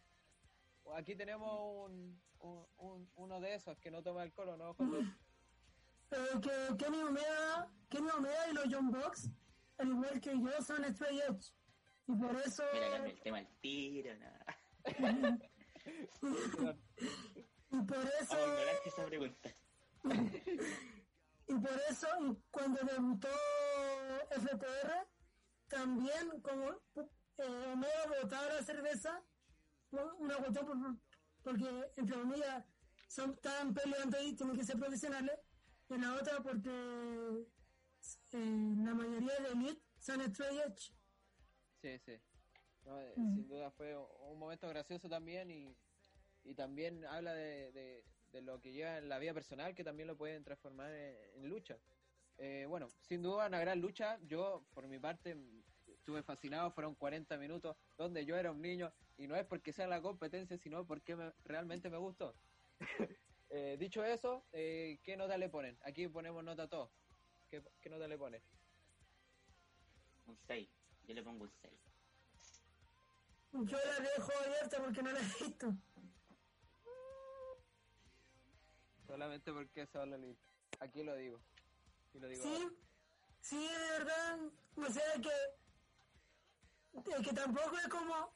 Aquí tenemos un, un- un- uno de esos que no toma alcohol, ¿o ¿no, José?
Eh, que Kenny Omega, Kenny Omega y los John Box, al igual que yo, son Stray Edge. Y por eso,
Mira, el tema al tiro, nada.
Y por eso, y por eso, cuando debutó FTR, también como eh, Omega botaba la cerveza, una cuestión por- porque entre comillas son tan peleando y tienen que ser profesionales, y la otra porque eh, la mayoría de Elite son Edge.
Sí, sí. No, eh,
Mm.
Sin duda fue un momento gracioso también y, y también habla de, de- de lo que lleva en la vida personal que también lo pueden transformar en, en lucha. Eh, bueno, sin duda una gran lucha. Yo, por mi parte, estuve fascinado. Fueron 40 minutos donde yo era un niño y no es porque sea la competencia, sino porque me- realmente me gustó. Eh, dicho eso, eh, ¿qué nota le ponen? Aquí ponemos nota a todos. ¿Qué, qué nota le ponen?
Un 6. Yo le pongo un 6.
Yo la dejo abierta porque no la he visto.
Solamente porque es solo Elite. Aquí lo digo. Y lo digo.
Sí, sí, de verdad, o sea que, es que tampoco es como,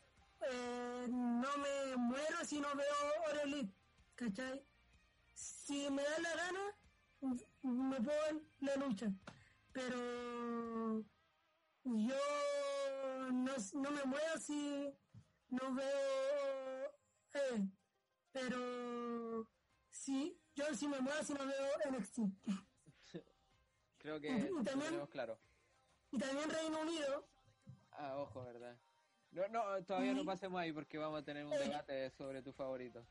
eh, no me muero si no veo Oro Elite, ¿cachai? Si me da la gana, me puedo ver la lucha, pero yo no, no me muero si no veo, eh, pero sí, yo sí me muero si no veo NXT.
Creo que
Y también-
tenemos claro.
Y también Reino Unido,
Ah, ojo, ¿verdad? No, no, todavía no pasemos ahí porque vamos a tener un debate sobre tu favorito.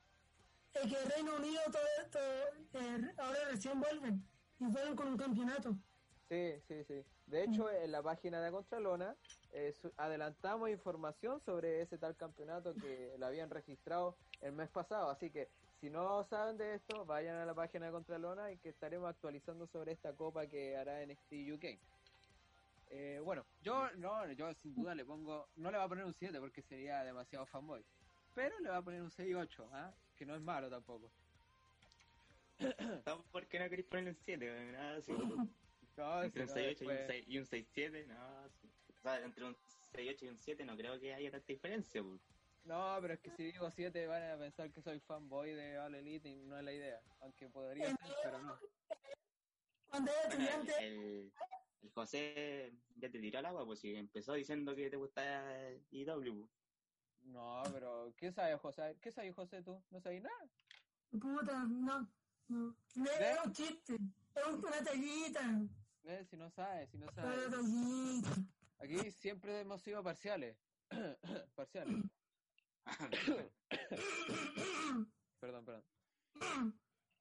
es que Reino Unido todo eh, ahora recién vuelven y vuelven con un campeonato.
Sí, sí, sí. De hecho, en la página de Contralona eh, adelantamos información sobre ese tal campeonato que lo habían registrado el mes pasado. Así que si no saben de esto, vayan a la página de Contralona y que estaremos actualizando sobre esta copa que hará NXT UK. Eh, bueno, yo no, yo sin duda le pongo, no le voy a poner un 7 porque sería demasiado fanboy, pero le voy a poner un 6-8, ¿ah? que no es malo tampoco.
¿Por qué no queréis ponerle un 7? Nada, sí.
No,
Entre un
si no,
6-8 y un
después-
6 y un 6-7, no, sí. O sea, entre un 6-8 y un 7 no creo que haya tanta diferencia, pues.
No, pero es que si digo 7 van a pensar que soy fanboy de All Elite y no es la idea. Aunque podría ser, pero no.
Cuando era
Bueno,
estudiante,
el, el José ya te tiró al agua, pues si empezó diciendo que te gustaba IW.
No, pero ¿qué sabes, José? ¿Qué sabes, José, tú? ¿No sabes nada?
puta, no, no. Es un chiste, es una tallita,
Eh, Si no sabes, si no
una
sabes.
tallita.
Aquí siempre hemos sido parciales. parciales. perdón, perdón.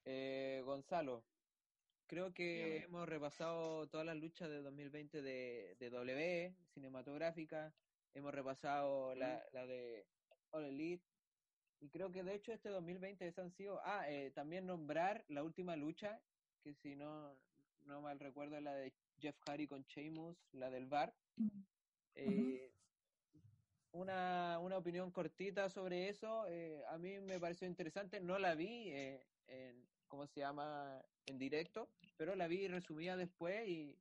Eh, Gonzalo, creo que hemos repasado todas las luchas de 2020 de, de W, cinematográfica, hemos repasado la, la de All Elite, y creo que de hecho este 2020 han sido, ah, eh, también nombrar la última lucha, que si no, no mal recuerdo es la de Jeff Hardy con Sheamus, la del bar. Eh, una, una opinión cortita sobre eso. eh, a mí me pareció interesante. No la vi eh, en, ¿cómo se llama? En directo, pero la vi resumida después y,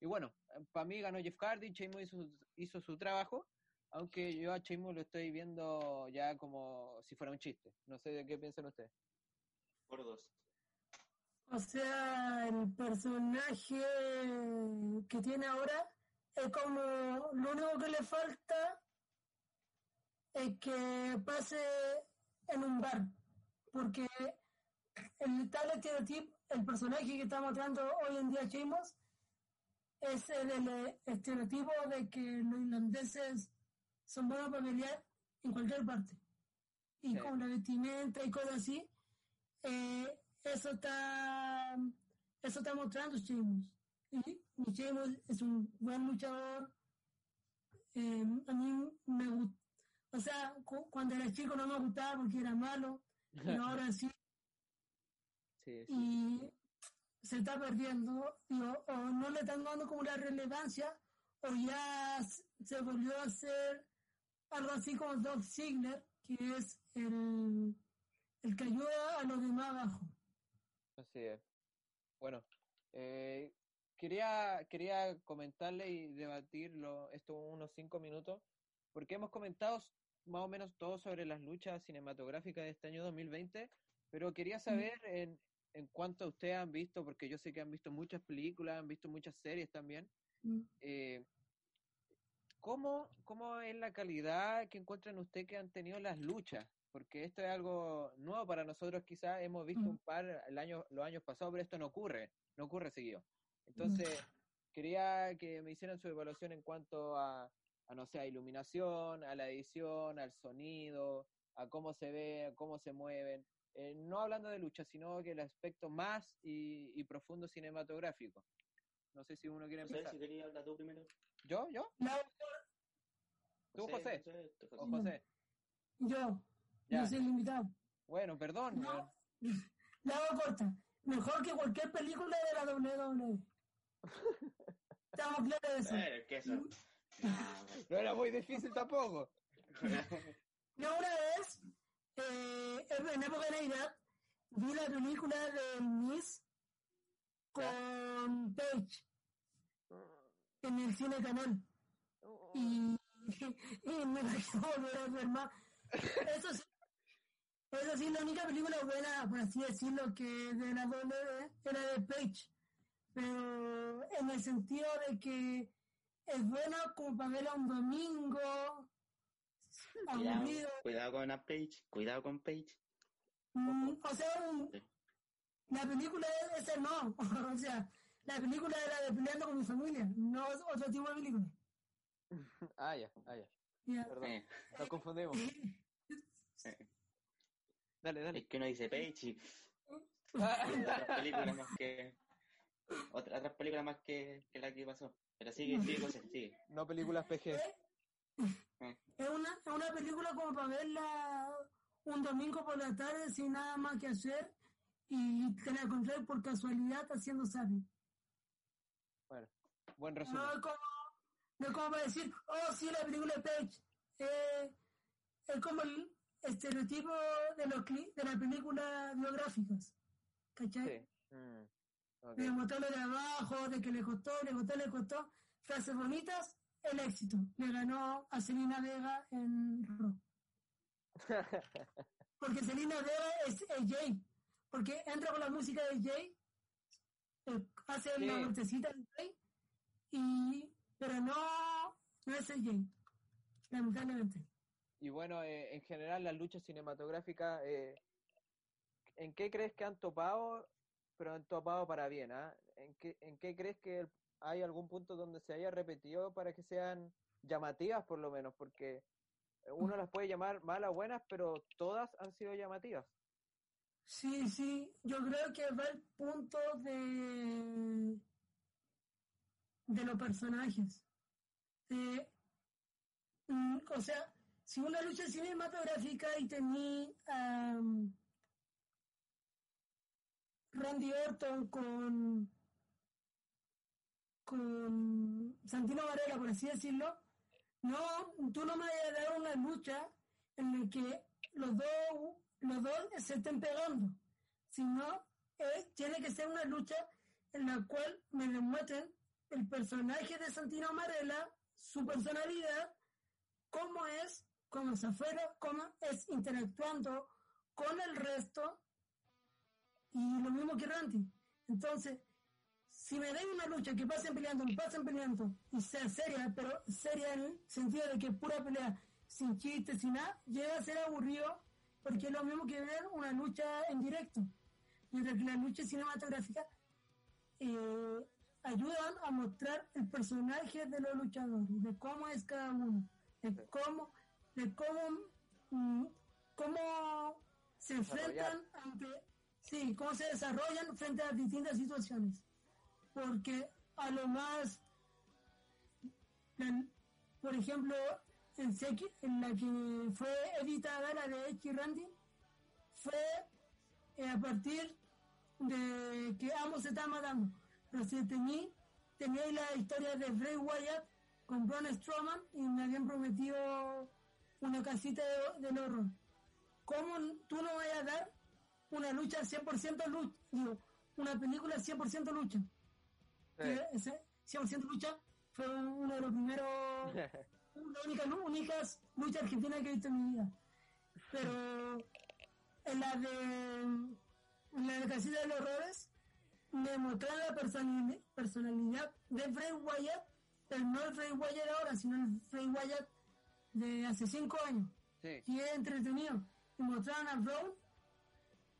y bueno, para mí ganó Jeff Hardy, Sheamus hizo, hizo su trabajo, aunque yo a Sheamus lo estoy viendo ya como si fuera un chiste. No sé de qué piensan ustedes.
Por dos.
O sea, el personaje que tiene ahora es como lo único que le falta es que pase en un bar, porque el tal estereotipo, el personaje que está mostrando hoy en día Chimos, es el, el estereotipo de que los irlandeses son buenos para pelear en cualquier parte. Y
Sí.
con la vestimenta y cosas así, eh, eso está eso está mostrando Sheamus. Y, y Sheamus es un buen luchador. Eh, a mí me gusta. O sea, cu- cuando era chico no me gustaba porque era malo, pero ahora sí.
Sí, sí.
Y se está perdiendo, digo, o no le están dando como la relevancia, o ya se volvió a hacer algo así como Dolph Ziggler, que es el, el que ayuda a los demás abajo.
Así es. Bueno, eh, quería, quería comentarle y debatirlo esto unos cinco minutos, porque hemos comentado más o menos todo sobre las luchas cinematográficas de este año 2020, pero quería saber en, en cuánto ustedes han visto, porque yo sé que han visto muchas películas, han visto muchas series también,
Mm.
eh, ¿cómo, ¿cómo es la calidad que encuentran ustedes que han tenido las luchas? Porque esto es algo nuevo para nosotros, quizás hemos visto
Mm.
un par el año, los años pasados, pero esto no ocurre, no ocurre seguido. Entonces, quería que me hicieran su evaluación en cuanto a, a, no sé, a iluminación, a la edición, al sonido, a cómo se ve, a cómo se mueven. Eh, no hablando de lucha, sino que el aspecto más y, y profundo cinematográfico. No sé si uno quiere
No sé
empezar.
si quería hablar tú primero.
¿Yo? ¿Yo?
La-
¿Tú, José?
José,
¿O
José.
José?
yo,
Ya.
yo soy el invitado.
Bueno, perdón.
No. La hago corta. Mejor que cualquier película de la WWE. Estamos claros de eso.
Eh, ¿qué eso?
No era muy difícil tampoco.
Yo una vez, eh, en época de Navidad, vi la película de Miss con Paige en el cine canal. Y, y me la quiero volver a ver más. Eso sí, eso sí, la única película buena, por así decirlo, que de la WWE era de Paige. Pero en el sentido de que es buena como para verla un domingo,
Cuidado, cuidado con la Page, cuidado con Page.
Mm, o sea, un-
Sí.
la película esa no, o sea, la película era de peleando con mi familia, no es otro tipo de película.
Ah, ya, ah, ya.
Ya.
Perdón,
Eh,
nos confundimos.
eh,
Dale, dale.
es que uno dice y
Ah,
otras películas más que otra- otras películas más que, que la que pasó. Pero sigue, sigue, José, sigue.
no películas PG.
Eh,
Es una, es una película como para verla un domingo por la tarde sin nada más que hacer y te la encontré por casualidad haciendo zapping.
Bueno, buen resumen.
No es como, no es como para decir, oh sí, la película de Page. Eh, es como el estereotipo de los cli- de las películas biográficas. ¿Cachai?
Sí. Mm, ok.
de botarlo de abajo, de que le costó, le costó, le costó. Frases bonitas, el éxito. Le ganó a Selena Vega en Raw. Porque Selena Vega es, es Jay. Porque entra con la música de Jay, eh, hace
Sí.
la vueltecita de Jay, y, pero no, no es el Jay. Lamentablemente.
Y bueno, eh, en general las luchas cinematográficas, eh, ¿en qué crees que han topado, pero han topado para bien? ¿ah? ¿En, qué, ¿En qué crees que hay algún punto donde se haya repetido para que sean llamativas por lo menos? Porque uno las puede llamar malas o buenas, pero todas han sido llamativas.
Sí, sí, yo creo que va el punto de, de los personajes. De, mm, o sea, si una lucha cinematográfica y tenía Randy Orton con, con Santino Varela, por así decirlo, no, tú no me vas a dar una lucha en la que los dos, los dos se estén pegando, sino eh, tiene que ser una lucha en la cual me demuestren el personaje de Santino Varela, su personalidad, cómo es, cómo es afuera, cómo es interactuando con el resto, y lo mismo que Randy. Entonces, si me den una lucha que pasen peleando, pasen peleando, y sea seria, pero seria en el sentido de que pura pelea, sin chistes, sin nada, llega a ser aburrido porque es lo mismo que ver una lucha en directo. Mientras que las luchas cinematográficas eh, ayudan a mostrar el personaje de los luchadores, de cómo es cada uno, de cómo, de cómo, mm, cómo se enfrentan ante, sí, cómo se desarrollan frente a distintas situaciones. Porque a lo más, en- por ejemplo, en, la que fue editada la de X Randy, fue eh, a partir de que ambos se estaban matando. Pero si tení, tenía la historia de Bray Wyatt con Braun Strowman y me habían prometido una casita de, del horror. ¿Cómo tú no vayas a dar una lucha 100% lucha? Digo, una película 100% lucha. Que ese 100% lucha fue uno de los primeros, una única, únicas luchas argentinas que he visto en mi vida. Pero en la de en la de Casita de los Horrores me mostraron la personali- personalidad de Bray Wyatt, pero no el Bray Wyatt ahora, sino el Bray Wyatt de hace cinco años.
Sí.
Y es entretenido. Y mostraron a Braun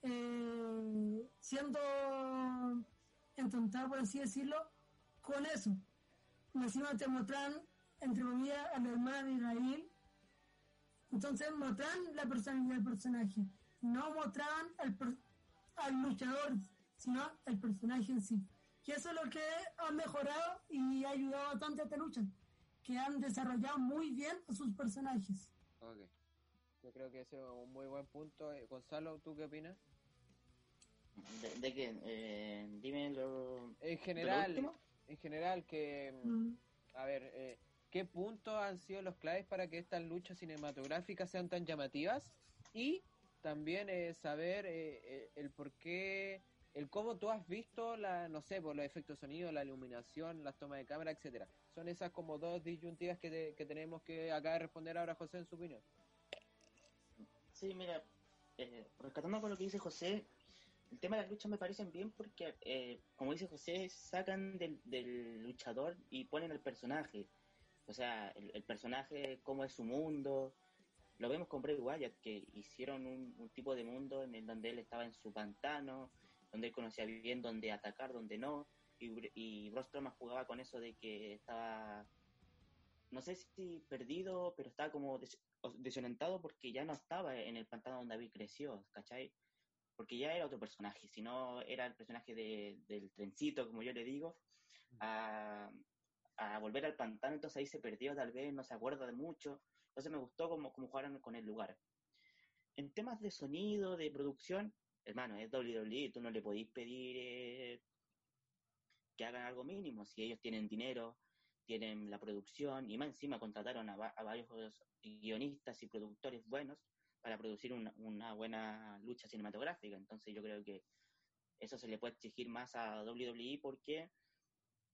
eh, siendo entontado, por así decirlo, con eso. Y encima te mostraron, entre comillas, a la hermana de Israel. Entonces mostraban la personalidad del personaje. No mostraban al, per- al luchador, sino al personaje en sí. Y eso es lo que ha mejorado y ha ayudado bastante a esta lucha. Que han desarrollado muy bien a sus personajes.
Ok. Yo creo que ese es un muy buen punto. Eh, Gonzalo, ¿tú qué opinas?
¿De, de qué? Eh, dime lo...
En
¿de lo
general,
último?
en general que...
Mm.
A ver, eh, ¿qué puntos han sido los claves para que estas luchas cinematográficas sean tan llamativas? Y también eh, saber eh, eh, el por qué, el cómo tú has visto, la, no sé, por los efectos de sonido, la iluminación, las tomas de cámara, etcétera. Son esas como dos disyuntivas que, que tenemos que acá de responder ahora, José, en su opinión.
Sí, mira, eh, rescatando con lo que dice José, el tema de las luchas me parecen bien porque, eh, como dice José, sacan del, del luchador y ponen al personaje. O sea, el, el personaje, cómo es su mundo. Lo vemos con Bray Wyatt, que hicieron un, un tipo de mundo en el donde él estaba en su pantano, donde él conocía bien dónde atacar, dónde no. Y, y Braun Strowman jugaba con eso de que estaba no sé si perdido, pero estaba como des- desorientado porque ya no estaba en el pantano donde David creció, ¿cachai? Porque ya era otro personaje, si no era el personaje de- del trencito, como yo le digo, a, a volver al pantano, entonces ahí se perdió tal vez, no se acuerda de mucho, entonces me gustó como, como jugaron con el lugar. En temas de sonido, de producción, hermano, es WWE, tú no le podís pedir eh, que hagan algo mínimo, si ellos tienen dinero, tienen la producción y más encima contrataron a, a varios guionistas y productores buenos para producir una, una buena lucha cinematográfica. Entonces yo creo que eso se le puede exigir más a WWE porque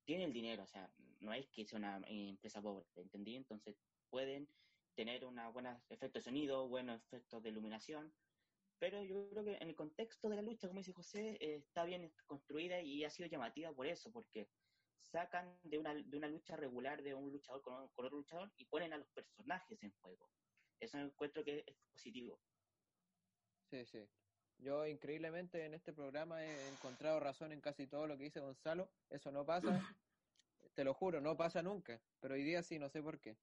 tiene el dinero, o sea, no es que sea una empresa pobre, ¿entendí? Entonces pueden tener unos buenos efectos de sonido, buenos efectos de iluminación, pero yo creo que en el contexto de la lucha, como dice José, eh, está bien construida y ha sido llamativa por eso, porque sacan de una, de una lucha regular de un luchador con, con otro luchador y ponen a los personajes en juego. Eso encuentro que es positivo.
Sí, sí. Yo increíblemente en este programa he encontrado razón en casi todo lo que dice Gonzalo. Eso no pasa, te lo juro, no pasa nunca. Pero hoy día sí, no sé por qué.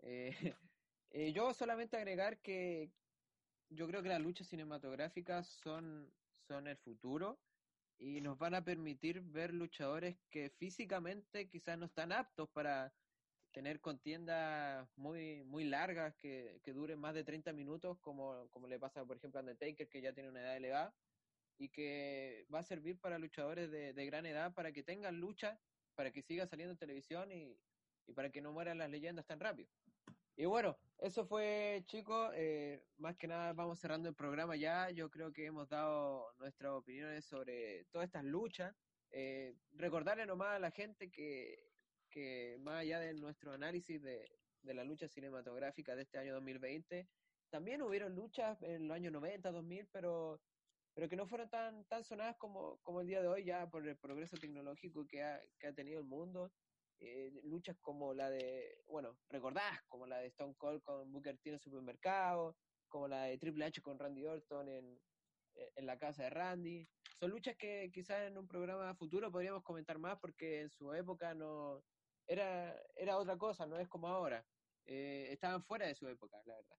Eh, eh, yo solamente agregar que yo creo que las luchas cinematográficas son, son el futuro y nos van a permitir ver luchadores que físicamente quizás no están aptos para tener contiendas muy, muy largas que, que duren más de 30 minutos, como, como le pasa, por ejemplo, a Undertaker, que ya tiene una edad elevada, y que va a servir para luchadores de, de gran edad para que tengan lucha, para que siga saliendo en televisión y, y para que no mueran las leyendas tan rápido. Y bueno, eso fue, chicos. Eh, más que nada, vamos cerrando el programa ya. Yo creo que hemos dado nuestras opiniones sobre todas estas luchas. Eh, recordarle nomás a la gente que, que más allá de nuestro análisis de, de la lucha cinematográfica de este año 2020, también hubieron luchas en los años 90, 2000, pero pero que no fueron tan, tan sonadas como, como el día de hoy, ya por el progreso tecnológico que ha, que ha tenido el mundo. Eh, luchas como la de, bueno, recordás, como la de Stone Cold con Booker T en el supermercado, como la de Triple H con Randy Orton en, en la casa de Randy. Son luchas que quizás en un programa futuro podríamos comentar más porque en su época no era, era otra cosa, no es como ahora. Eh, estaban fuera de su época, la verdad.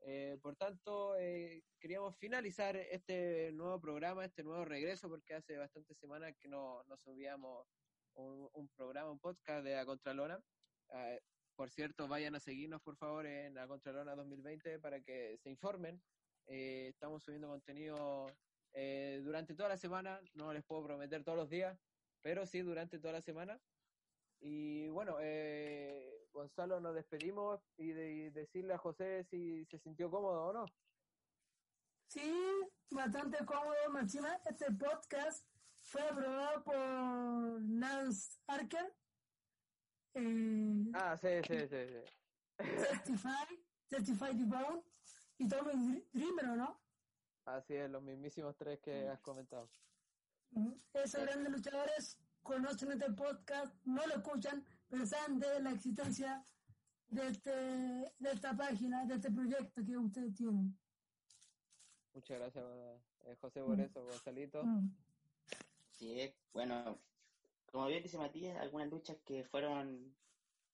Eh, por tanto, eh, queríamos finalizar este nuevo programa, este nuevo regreso, porque hace bastantes semanas que no, no subíamos un, programa, un podcast de La Contralona. Ah, por cierto, vayan a seguirnos, por favor, en La Contralona 2020 para que se informen. Eh, estamos subiendo contenido durante toda la semana, no les puedo prometer todos los días, pero sí durante toda la semana. Y bueno, eh, Gonzalo, nos despedimos y, de, decirle a José si se sintió cómodo o no.
Sí, bastante cómodo, Máxima. Este podcast fue aprobado por Lance Archer.
Eh, ah, sí, sí, sí. sí.
Certified, Certified Bone y Tommy Dreamer, ¿no?
Así es, los mismísimos tres que has comentado.
Esos grandes luchadores conocen este podcast, no lo escuchan, pero saben de la existencia de, este, de esta página, de este proyecto que ustedes tienen.
Muchas gracias, eh, José, por eso, Gonzalito.
Mm. Sí, bueno, como bien dice Matías, algunas luchas que fueron,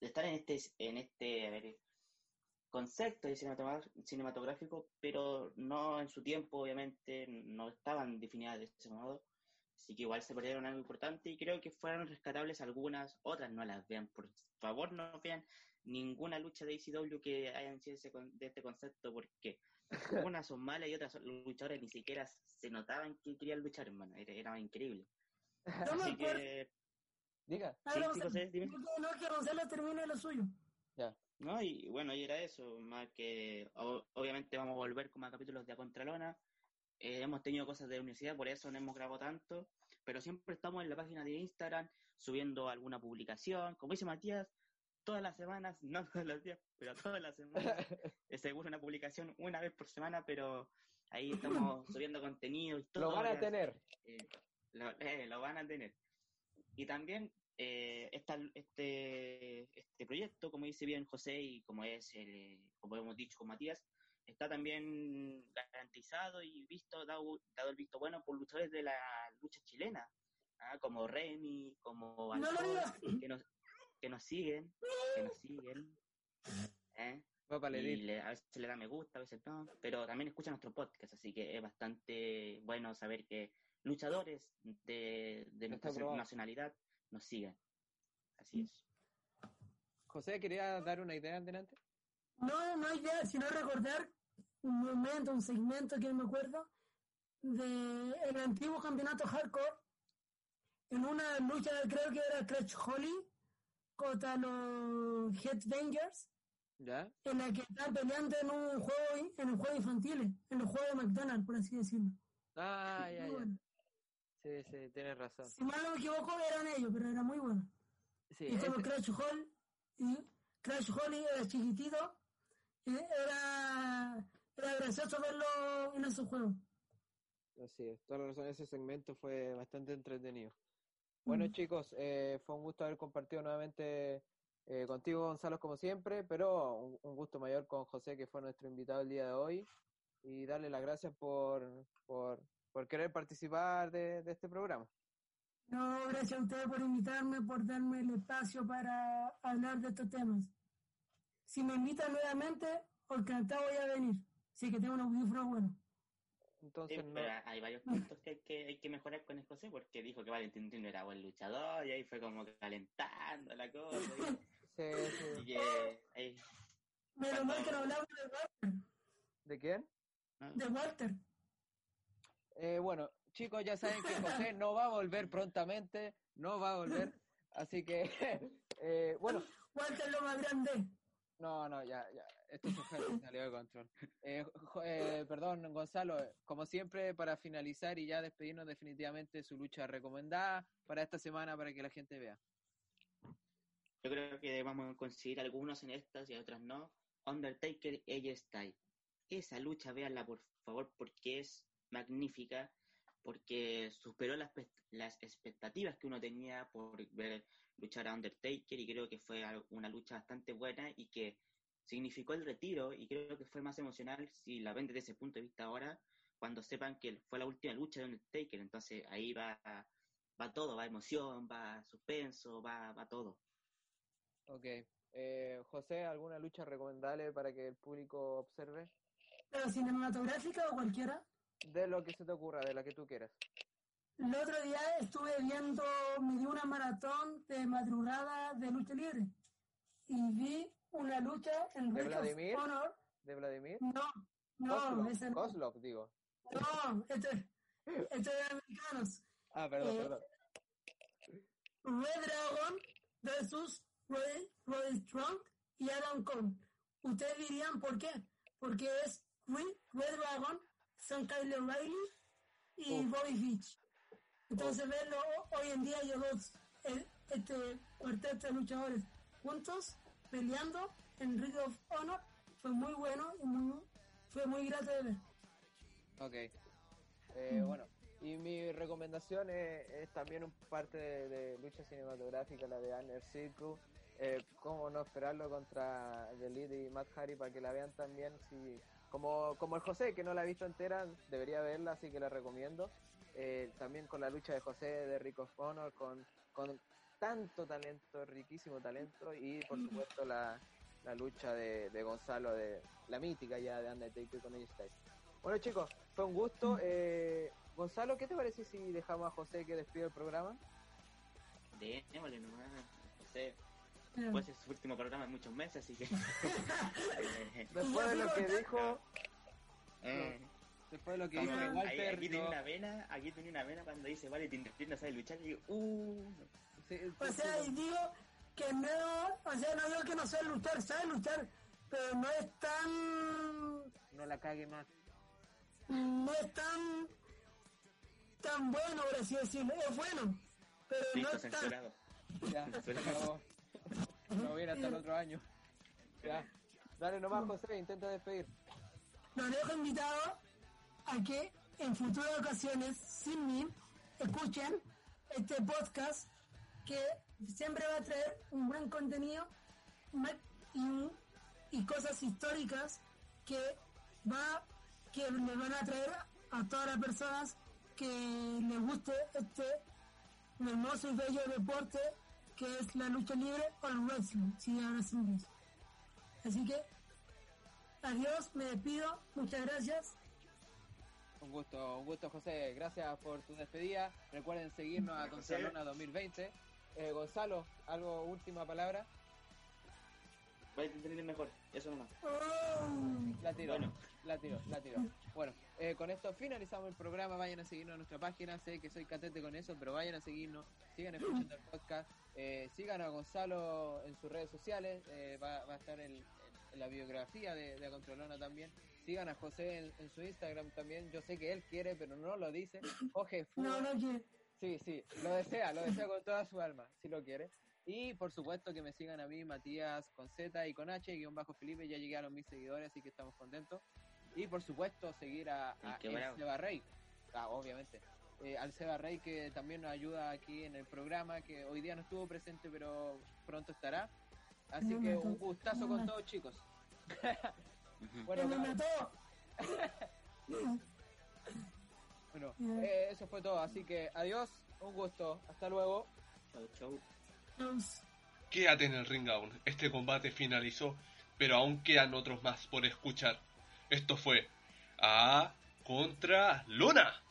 están en este, en este, concepto cinematográfico, pero no en su tiempo, obviamente, no estaban definidas de ese modo. Así que igual se perdieron algo importante y creo que fueron rescatables algunas, otras no las vean. Por favor, no vean ninguna lucha de ACW que hayan sido de este concepto, porque unas son malas y otras luchadores ni siquiera se notaban que querían luchar, hermano. Era, increíble. Así que.
Diga.
Ah, sí, dime. No, que Gonzalo termine lo suyo.
Ya.
No, y bueno, y era eso, más que obviamente vamos a volver como a capítulos de Contralona, eh, hemos tenido cosas de universidad, por eso no hemos grabado tanto, pero siempre estamos en la página de Instagram subiendo alguna publicación. Como dice Matías, todas las semanas, no todos los días, pero todas las semanas, seguro una publicación una vez por semana, pero ahí estamos subiendo contenido y todo.
Lo van a tener.
Eh, eh, lo, van a tener. Y también este, este proyecto, como dice bien José y como es el, como hemos dicho con Matías, está también garantizado y visto, dado, el visto bueno por luchadores de la lucha chilena, ¿ah? como Remy, como que, nos, que nos siguen, que nos siguen. ¿eh? Y a veces le da me gusta, a veces no, pero también escuchan nuestro podcast, así que es bastante bueno saber que luchadores de, de nuestra nacionalidad nos siguen. Así es.
José, ¿quería dar una idea adelante?
No, no hay idea, sino recordar un momento, un segmento que me acuerdo de el antiguo campeonato hardcore en una lucha, creo que era Crash Holly contra los Headbangers.
¿Ya?
En la que están peleando en un juego, en un juego infantil, en los juegos de McDonald's, por así decirlo.
Ah, ya, ya. Sí, sí, tienes razón.
Si mal no me equivoco, eran ellos, pero era muy bueno. Sí, y como Crash Hall, y Crash Holly era chiquitito, era, era gracioso verlo en esos juegos.
Así es, toda la razón, ese segmento fue bastante entretenido. Bueno, mm. chicos, eh, fue un gusto haber compartido nuevamente eh, contigo, Gonzalo, como siempre, pero un, gusto mayor con José, que fue nuestro invitado el día de hoy, y darle las gracias por, por, por querer participar de, de este programa.
No, gracias a ustedes por invitarme, por darme el espacio para hablar de estos temas si me invitan nuevamente, encantado voy a venir. Sí que tengo un audífono bueno.
Entonces, hay varios puntos que hay, que hay que mejorar con el José, porque dijo que Valentín no era buen luchador, y ahí fue como calentando la cosa.
sí, sí.
Y ahí,
Menos mal que no hablamos de Walter.
¿De quién?
De Walter.
Eh, bueno, chicos, ya saben que José no va a volver prontamente, no va a volver, así que, eh, bueno.
Walter lo más grande.
No, no, ya, ya. Esto se salió de control. Eh, eh, perdón, Gonzalo, como siempre, para finalizar y ya despedirnos definitivamente su lucha recomendada para esta semana para que la gente vea.
Yo creo que vamos a conseguir algunos en estas y otras no. Undertaker, ella Style. Esa lucha, véanla por favor, porque es magnífica. porque superó las, las expectativas que uno tenía por ver luchar a Undertaker y creo que fue una lucha bastante buena y que significó el retiro y creo que fue más emocional si la ven desde ese punto de vista ahora, cuando sepan que fue la última lucha de Undertaker, entonces ahí va, va todo, va emoción, va suspenso, va, va todo.
Ok. Eh, José, ¿alguna lucha recomendable para que el público observe?
¿Pero cinematográfica o cualquiera?
De lo que se te ocurra, de la que tú quieras.
El otro día estuve viendo, me dio una maratón de madrugada de lucha libre y vi una lucha en
¿De Vladimir?
Honor.
¿De Vladimir?
No, no,
Kozlov,
ese no.
Kozlov, digo.
No, este, este de americanos.
Ah, perdón,
Eh,
perdón.
Red Dragon versus Roddy, Roddy Strong y Adam Cole. Ustedes dirían por qué. Porque es Red, Red Dragon, son Kyle O'Reilly y
Uf.
Bobby Fitch. Entonces verlo ho- hoy en día ellos dos, el- este cuarteto de luchadores juntos, peleando en Ring of Honor, fue muy bueno y muy, fue muy grato de ver.
Ok. Eh,
Mm.
bueno, y mi recomendación es, es también un parte de, de lucha cinematográfica, la de Anner Circle. Eh, cómo no esperarlo contra The Elite y Matt Hardy para que la vean también. Si, como, como el José, que no la ha visto entera, debería verla, así que la recomiendo. Eh, también con la lucha de José de Rick of Honor, con, con tanto talento, riquísimo talento, y por supuesto la, la lucha de, de Gonzalo, de la mítica ya de Undertaker con AJ Styles. Bueno chicos, fue un gusto. Eh, Gonzalo, ¿qué te parece si dejamos a José que despida el programa?
Démosle nomás, no sé,
Eh,
puede ser su último programa en muchos meses, así que...
Después de lo que dijo,
eh,
después de lo que dijo
ahí- aquí tenía
no-
una vena, aquí tenía una vena cuando dice, vale, Tinder no sabe luchar, y digo, uh,
sí,
O
sí,
sea,
sí,
y digo que no, o sea, no digo que no sabe luchar, sabe luchar, pero no es tan,
no la cague más.
no es tan, tan bueno, por así decirlo. Es bueno, pero no
listo,
es tan.
Ya, no, no viene hasta el otro año. Ya, dale nomás José, intenta despedir.
Los dejo invitados a que en futuras ocasiones, sin mí, escuchen este podcast que siempre va a traer un buen contenido y, y cosas históricas que va que le van a traer a todas las personas que les guste este hermoso y bello deporte que es la lucha libre o el wrestling, si hablas inglés. Así que Adiós, me despido, muchas gracias.
Un gusto, un gusto José, gracias por tu despedida. Recuerden seguirnos a
José.
Contralona 2020. Eh, Gonzalo, algo última palabra.
Va a entender mejor, eso nomás.
La tiró,
Bueno.
la tiró, la tiró. Bueno, eh, con esto finalizamos el programa. Vayan a seguirnos en nuestra página. Sé que soy catete con eso, pero vayan a seguirnos. Sigan escuchando el podcast. Eh, sigan a Gonzalo en sus redes sociales. eh, va, va a estar en, en- en la biografía de, de Controlona también. Sigan a José en, en su Instagram también. Yo sé que él quiere, pero no lo dice. Jorge Fu-
no, no quiero.
Sí, sí, lo desea, lo desea con toda su alma, si lo quiere. Y por supuesto que me sigan a mí, Matías con Z y con H, guion bajo Felipe, ya llegué a los mil seguidores, así que estamos contentos. Y por supuesto seguir a, a el. Seba Rey, ah, obviamente. Eh, al Seba Rey que también nos ayuda aquí en el programa, que hoy día no estuvo presente, pero pronto estará. Así que
me
un gustazo con todos chicos. Bueno,
me mató.
bueno, eh, eso fue todo, así que adiós, un gusto, hasta luego.
Chau, chau.
Quédate en el ring aún. Este combate finalizó, pero aún quedan otros más por escuchar. Esto fue A contra Luna.